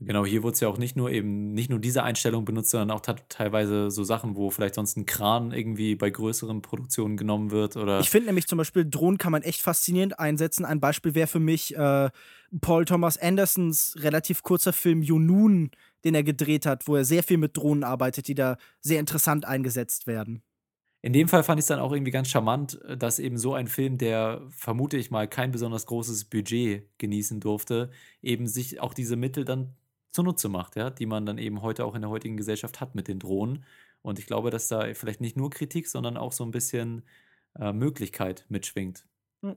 Genau, hier wurde es ja auch nicht nur eben, nicht nur diese Einstellung benutzt, sondern auch teilweise so Sachen, wo vielleicht sonst ein Kran irgendwie bei größeren Produktionen genommen wird oder. Ich finde nämlich zum Beispiel, Drohnen kann man echt faszinierend einsetzen. Ein Beispiel wäre für mich äh, Paul Thomas Andersons relativ kurzer Film Junun, den er gedreht hat, wo er sehr viel mit Drohnen arbeitet, die da sehr interessant eingesetzt werden. In dem Fall fand ich es dann auch irgendwie ganz charmant, dass eben so ein Film, der vermute ich mal kein besonders großes Budget genießen durfte, eben sich auch diese Mittel dann zunutze macht, ja, die man dann eben heute auch in der heutigen Gesellschaft hat mit den Drohnen. Und ich glaube, dass da vielleicht nicht nur Kritik, sondern auch so ein bisschen äh, Möglichkeit mitschwingt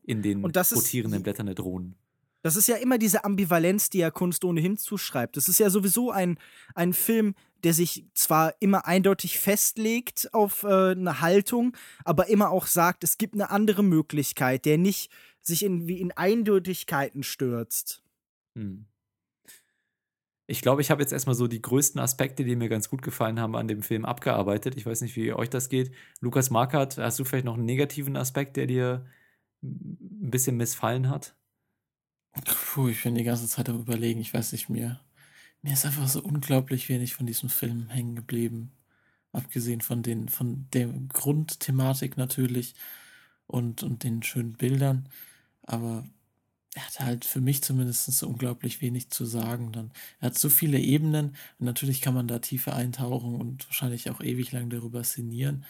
in den das ist- rotierenden Blättern der Drohnen. Das ist ja immer diese Ambivalenz, die er Kunst ohnehin zuschreibt. Das ist ja sowieso ein, ein Film, der sich zwar immer eindeutig festlegt auf äh, eine Haltung, aber immer auch sagt, es gibt eine andere Möglichkeit, der nicht sich in, wie in Eindeutigkeiten stürzt. Hm. Ich glaube, ich habe jetzt erstmal so die größten Aspekte, die mir ganz gut gefallen haben, an dem Film abgearbeitet. Ich weiß nicht, wie euch das geht. Lukas Markert, hast du vielleicht noch einen negativen Aspekt, der dir ein bisschen missfallen hat? Puh, ich bin die ganze Zeit am überlegen, ich weiß nicht mehr. Mir ist einfach so unglaublich wenig von diesem Film hängen geblieben. Abgesehen von den, von der Grundthematik natürlich und, und den schönen Bildern. Aber er hat halt für mich zumindest so unglaublich wenig zu sagen. Dann, er hat so viele Ebenen und natürlich kann man da tiefer eintauchen und wahrscheinlich auch ewig lang darüber sinnieren.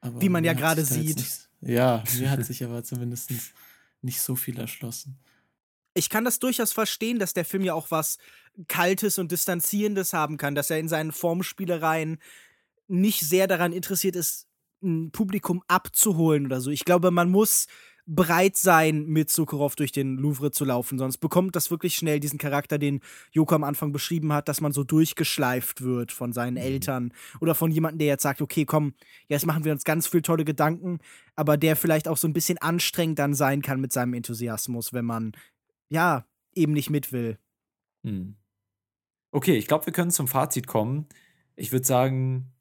Aber Wie man ja gerade sieht. Nicht, ja, mir hat sich aber zumindest nicht so viel erschlossen. Ich kann das durchaus verstehen, dass der Film ja auch was Kaltes und Distanzierendes haben kann, dass er in seinen Formspielereien nicht sehr daran interessiert ist, ein Publikum abzuholen oder so. Ich glaube, man muss bereit sein, mit Sokurov durch den Louvre zu laufen, sonst bekommt das wirklich schnell diesen Charakter, den Joko am Anfang beschrieben hat, dass man so durchgeschleift wird von seinen Eltern oder von jemandem, der jetzt sagt, okay, komm, jetzt machen wir uns ganz viel tolle Gedanken, aber der vielleicht auch so ein bisschen anstrengend dann sein kann mit seinem Enthusiasmus, wenn man ja, eben nicht mit will. Hm. Okay, ich glaube, wir können zum Fazit kommen. Ich würde sagen,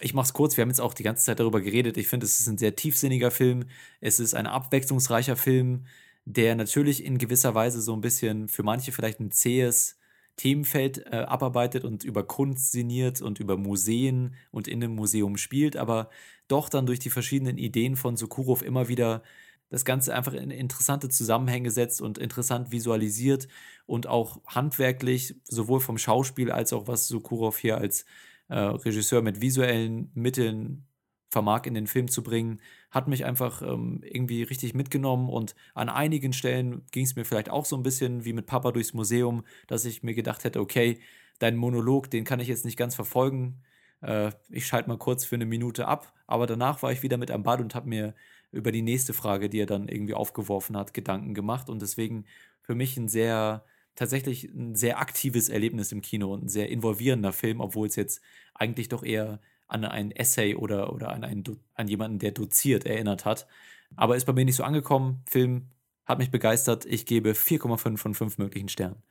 ich mache es kurz. Wir haben jetzt auch die ganze Zeit darüber geredet. Ich finde, es ist ein sehr tiefsinniger Film. Es ist ein abwechslungsreicher Film, der natürlich in gewisser Weise so ein bisschen für manche vielleicht ein zähes Themenfeld äh, abarbeitet und über Kunst sinniert und über Museen und in einem Museum spielt, aber doch dann durch die verschiedenen Ideen von Sokurov immer wieder das Ganze einfach in interessante Zusammenhänge setzt und interessant visualisiert und auch handwerklich, sowohl vom Schauspiel als auch was Sukurov hier als äh, Regisseur mit visuellen Mitteln vermag in den Film zu bringen, hat mich einfach ähm, irgendwie richtig mitgenommen und an einigen Stellen ging es mir vielleicht auch so ein bisschen wie mit Papa durchs Museum, dass ich mir gedacht hätte, okay, dein Monolog, den kann ich jetzt nicht ganz verfolgen. Äh, ich schalte mal kurz für eine Minute ab, aber danach war ich wieder mit am Bad und habe mir über die nächste Frage, die er dann irgendwie aufgeworfen hat, Gedanken gemacht und deswegen für mich ein sehr tatsächlich ein sehr aktives Erlebnis im Kino und ein sehr involvierender Film, obwohl es jetzt eigentlich doch eher an ein Essay oder, oder an, einen, an jemanden, der doziert, erinnert hat. Aber ist bei mir nicht so angekommen. Film hat mich begeistert. Ich gebe 4,5 von 5 möglichen Sternen.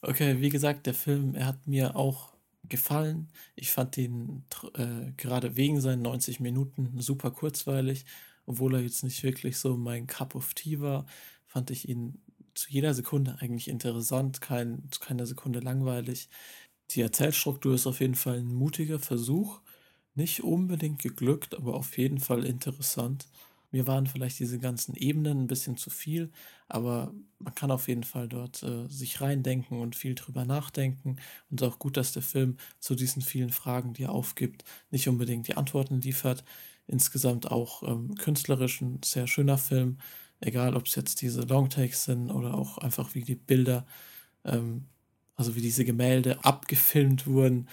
Okay, wie gesagt, der Film, er hat mir auch gefallen. Ich fand ihn äh, gerade wegen seinen 90 Minuten super kurzweilig. Obwohl er jetzt nicht wirklich so mein Cup of Tea war, fand ich ihn zu jeder Sekunde eigentlich interessant, kein, zu keiner Sekunde langweilig. Die Erzählstruktur ist auf jeden Fall ein mutiger Versuch. Nicht unbedingt geglückt, aber auf jeden Fall interessant. Mir waren vielleicht diese ganzen Ebenen ein bisschen zu viel, aber man kann auf jeden Fall dort äh, sich reindenken und viel drüber nachdenken. Und auch gut, dass der Film zu diesen vielen Fragen, die er aufgibt, nicht unbedingt die Antworten liefert. Insgesamt auch ähm, künstlerisch ein sehr schöner Film, egal ob es jetzt diese Longtakes sind oder auch einfach wie die Bilder ähm, also wie diese Gemälde abgefilmt wurden.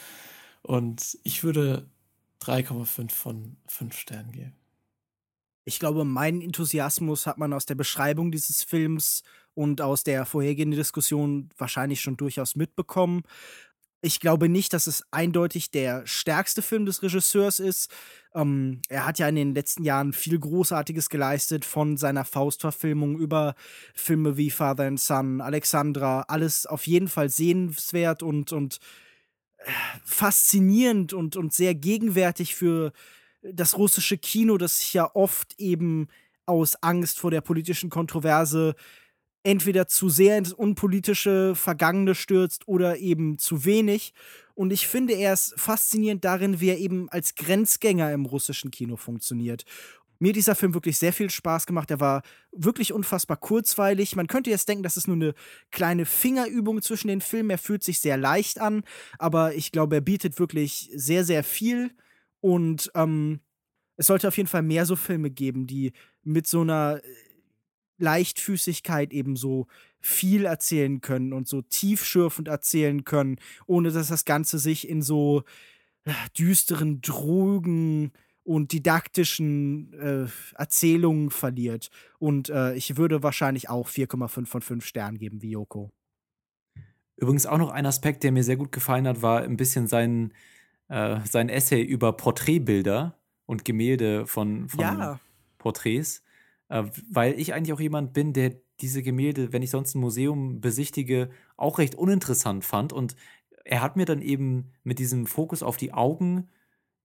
Und ich würde 3,5 von 5 Sternen geben. Ich glaube, meinen Enthusiasmus hat man aus der Beschreibung dieses Films und aus der vorhergehenden Diskussion wahrscheinlich schon durchaus mitbekommen. Ich glaube nicht, dass es eindeutig der stärkste Film des Regisseurs ist. Ähm, er hat ja in den letzten Jahren viel Großartiges geleistet, von seiner Faustverfilmung über Filme wie Father and Son, Alexandra, alles auf jeden Fall sehenswert und, und äh, faszinierend und, und sehr gegenwärtig für das russische Kino, das sich ja oft eben aus Angst vor der politischen Kontroverse entweder zu sehr ins unpolitische Vergangene stürzt oder eben zu wenig. Und ich finde, er ist faszinierend darin, wie er eben als Grenzgänger im russischen Kino funktioniert. Mir hat dieser Film wirklich sehr viel Spaß gemacht. Er war wirklich unfassbar kurzweilig. Man könnte jetzt denken, das ist nur eine kleine Fingerübung zwischen den Filmen. Er fühlt sich sehr leicht an, aber ich glaube, er bietet wirklich sehr, sehr viel. Und ähm, es sollte auf jeden Fall mehr so Filme geben, die mit so einer Leichtfüßigkeit eben so viel erzählen können und so tiefschürfend erzählen können, ohne dass das Ganze sich in so äh, düsteren Drogen und didaktischen äh, Erzählungen verliert. Und äh, ich würde wahrscheinlich auch 4,5 von 5 Sternen geben wie Yoko. Übrigens auch noch ein Aspekt, der mir sehr gut gefallen hat, war ein bisschen sein, äh, sein Essay über Porträtbilder und Gemälde von, von ja. Porträts äh, weil ich eigentlich auch jemand bin, der diese Gemälde, wenn ich sonst ein Museum besichtige, auch recht uninteressant fand. Und er hat mir dann eben mit diesem Fokus auf die Augen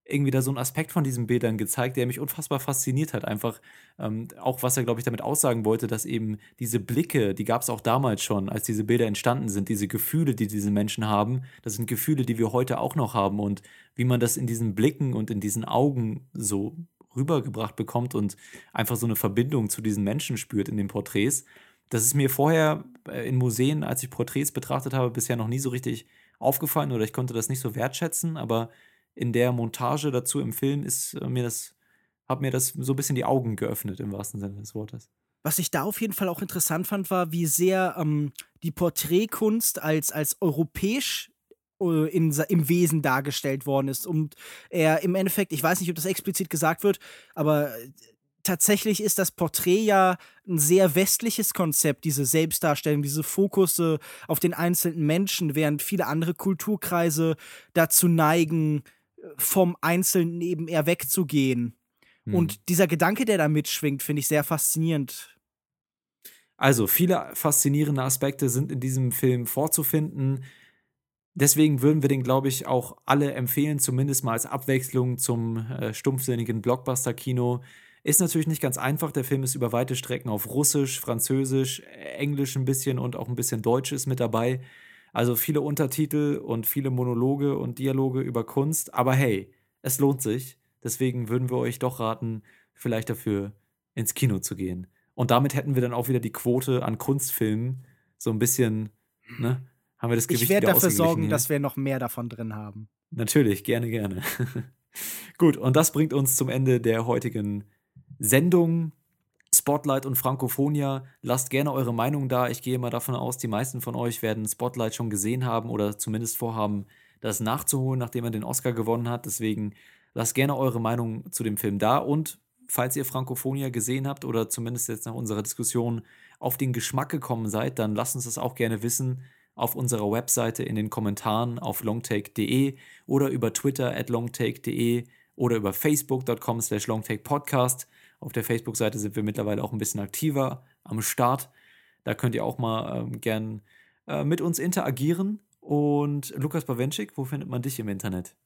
irgendwie da so einen Aspekt von diesen Bildern gezeigt, der mich unfassbar fasziniert hat. Einfach ähm, auch, was er, glaube ich, damit aussagen wollte, dass eben diese Blicke, die gab es auch damals schon, als diese Bilder entstanden sind, diese Gefühle, die diese Menschen haben, das sind Gefühle, die wir heute auch noch haben. Und wie man das in diesen Blicken und in diesen Augen so rübergebracht bekommt und einfach so eine Verbindung zu diesen Menschen spürt in den Porträts. Das ist mir vorher äh, in Museen, als ich Porträts betrachtet habe, bisher noch nie so richtig aufgefallen oder ich konnte das nicht so wertschätzen, aber in der Montage dazu im Film ist äh, mir das, hat mir das so ein bisschen die Augen geöffnet im wahrsten Sinne des Wortes. Was ich da auf jeden Fall auch interessant fand, war, wie sehr ähm, die Porträtkunst als, als europäisch in, im Wesen dargestellt worden ist. Und er im Endeffekt, ich weiß nicht, ob das explizit gesagt wird, aber äh, tatsächlich ist das Porträt ja ein sehr westliches Konzept, diese Selbstdarstellung, diese Fokusse auf den einzelnen Menschen, während viele andere Kulturkreise dazu neigen, vom Einzelnen eben eher wegzugehen. Hm. Und dieser Gedanke, der da mitschwingt, finde ich sehr faszinierend. Also, viele faszinierende Aspekte sind in diesem Film vorzufinden. Deswegen würden wir den, glaube ich, auch alle empfehlen, zumindest mal als Abwechslung zum äh, stumpfsinnigen Blockbuster-Kino. Ist natürlich nicht ganz einfach. Der Film ist über weite Strecken auf Russisch, Französisch, Englisch ein bisschen und auch ein bisschen Deutsch ist mit dabei. Also viele Untertitel und viele Monologe und Dialoge über Kunst. Aber hey, es lohnt sich. Deswegen würden wir euch doch raten, vielleicht dafür ins Kino zu gehen. Und damit hätten wir dann auch wieder die Quote an Kunstfilmen so ein bisschen, ne? Haben wir das Gewicht Ich werde dafür sorgen, hier? dass wir noch mehr davon drin haben. Natürlich, gerne, gerne. Gut, und das bringt uns zum Ende der heutigen Sendung. Spotlight und Frankophonia. Lasst gerne eure Meinung da. Ich gehe mal davon aus, die meisten von euch werden Spotlight schon gesehen haben oder zumindest vorhaben, das nachzuholen, nachdem er den Oscar gewonnen hat. Deswegen lasst gerne eure Meinung zu dem Film da. Und falls ihr Frankophonia gesehen habt oder zumindest jetzt nach unserer Diskussion auf den Geschmack gekommen seid, dann lasst uns das auch gerne wissen auf unserer Webseite in den Kommentaren auf longtake.de oder über Twitter at longtake.de oder über facebook.com slash longtakepodcast. Auf der Facebook-Seite sind wir mittlerweile auch ein bisschen aktiver am Start. Da könnt ihr auch mal ähm, gern äh, mit uns interagieren. Und Lukas Bawenschik, wo findet man dich im Internet?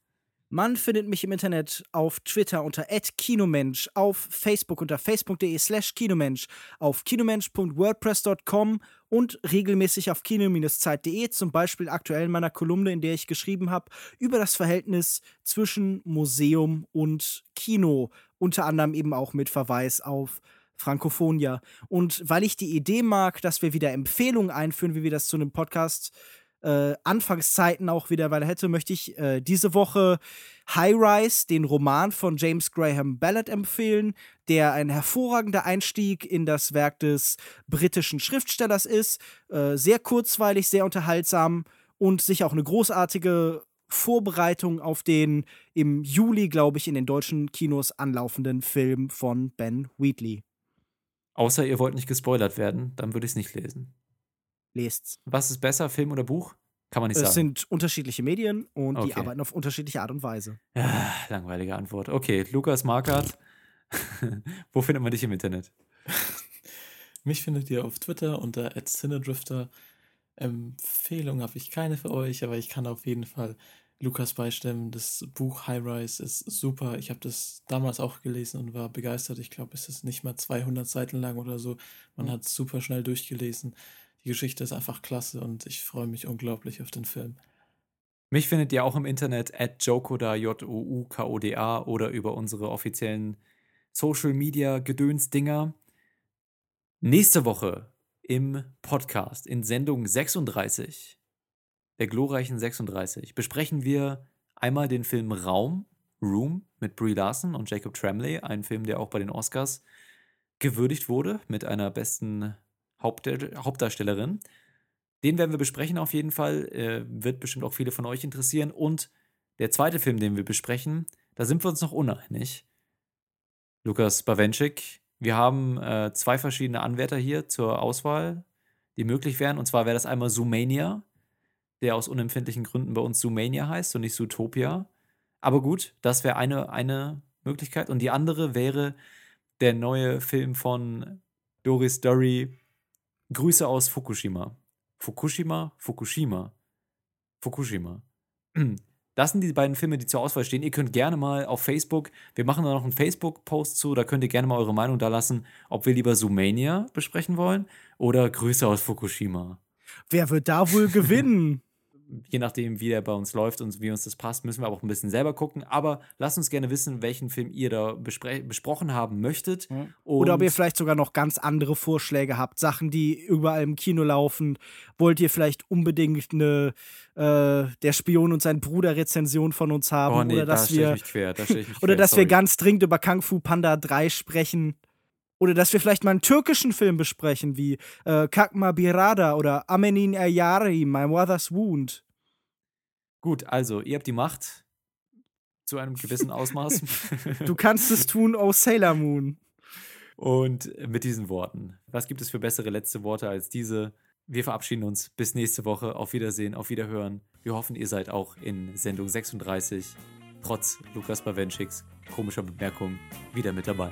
Man findet mich im Internet auf Twitter unter @kinomensch, auf Facebook unter facebook.de/slash kinomensch, auf kinomensch.wordpress.com und regelmäßig auf kino-zeit.de, zum Beispiel aktuell in meiner Kolumne, in der ich geschrieben habe über das Verhältnis zwischen Museum und Kino, unter anderem eben auch mit Verweis auf Frankophonia. Und weil ich die Idee mag, dass wir wieder Empfehlungen einführen, wie wir das zu einem Podcast äh, Anfangszeiten auch wieder weil hätte, möchte ich äh, diese Woche High Rise, den Roman von James Graham Ballard empfehlen, der ein hervorragender Einstieg in das Werk des britischen Schriftstellers ist. Äh, sehr kurzweilig, sehr unterhaltsam und sicher auch eine großartige Vorbereitung auf den im Juli, glaube ich, in den deutschen Kinos anlaufenden Film von Ben Wheatley. Außer ihr wollt nicht gespoilert werden, dann würde ich es nicht lesen. Lest's. Was ist besser, Film oder Buch? Kann man nicht Es sagen. sind unterschiedliche Medien und die Okay. arbeiten auf unterschiedliche Art und Weise. Ja, langweilige Antwort. Okay, Lukas Markert. Wo findet man dich im Internet? Mich findet ihr auf Twitter unter @cinedrifter. Empfehlung habe ich keine für euch, aber ich kann auf jeden Fall Lukas beistimmen. Das Buch High Rise ist super. Ich habe das damals auch gelesen und war begeistert. Ich glaube, es ist nicht mal 200 Seiten lang oder so. Man Mhm. hat es super schnell durchgelesen. Die Geschichte ist einfach klasse und ich freue mich unglaublich auf den Film. Mich findet ihr auch im Internet at jokoda, J-O-U-K-O-D-A oder über unsere offiziellen Social Media Gedöns-Dinger. Nächste Woche im Podcast in Sendung 36, der glorreichen 36, besprechen wir einmal den Film Raum, Room mit Brie Larson und Jacob Tremblay, ein Film, der auch bei den Oscars gewürdigt wurde mit einer besten Hauptdar- Hauptdarstellerin. Den werden wir besprechen auf jeden Fall. Äh, wird bestimmt auch viele von euch interessieren. Und der zweite Film, den wir besprechen, da sind wir uns noch uneinig. Lukas Bawenschik, wir haben äh, zwei verschiedene Anwärter hier zur Auswahl, die möglich wären. Und zwar wäre das einmal Zoomania, der aus unempfindlichen Gründen bei uns Zoomania heißt und nicht Zootopia. Aber gut, das wäre eine, eine Möglichkeit. Und die andere wäre der neue Film von Doris Dury, Grüße aus Fukushima. Fukushima, Fukushima, Fukushima. Das sind die beiden Filme, die zur Auswahl stehen. Ihr könnt gerne mal auf Facebook, wir machen da noch einen Facebook-Post zu, da könnt ihr gerne mal eure Meinung da lassen, ob wir lieber Zoomania besprechen wollen oder Grüße aus Fukushima. Wer wird da wohl gewinnen? Je nachdem, wie der bei uns läuft und wie uns das passt, müssen wir aber auch ein bisschen selber gucken. Aber lasst uns gerne wissen, welchen Film ihr da besprochen haben möchtet. Oder ob ihr vielleicht sogar noch ganz andere Vorschläge habt, Sachen, die überall im Kino laufen. Wollt ihr vielleicht unbedingt eine äh, Der Spion und sein Bruder Rezension von uns haben? Oh nee, oder da dass stell ich wir, mich quer, da stell ich mich oder quer, dass sorry. wir ganz dringend über Kung Fu Panda 3 sprechen. Oder dass wir vielleicht mal einen türkischen Film besprechen, wie äh, Kakma Birada oder Amenin Ayari, My Mother's Wound. Gut, also, ihr habt die Macht zu einem gewissen Ausmaß. Du kannst es tun, oh Sailor Moon. Und mit diesen Worten, was gibt es für bessere letzte Worte als diese? Wir verabschieden uns. Bis nächste Woche. Auf Wiedersehen, auf Wiederhören. Wir hoffen, ihr seid auch in Sendung 36, trotz Lukas Bawenschicks komischer Bemerkung, wieder mit dabei.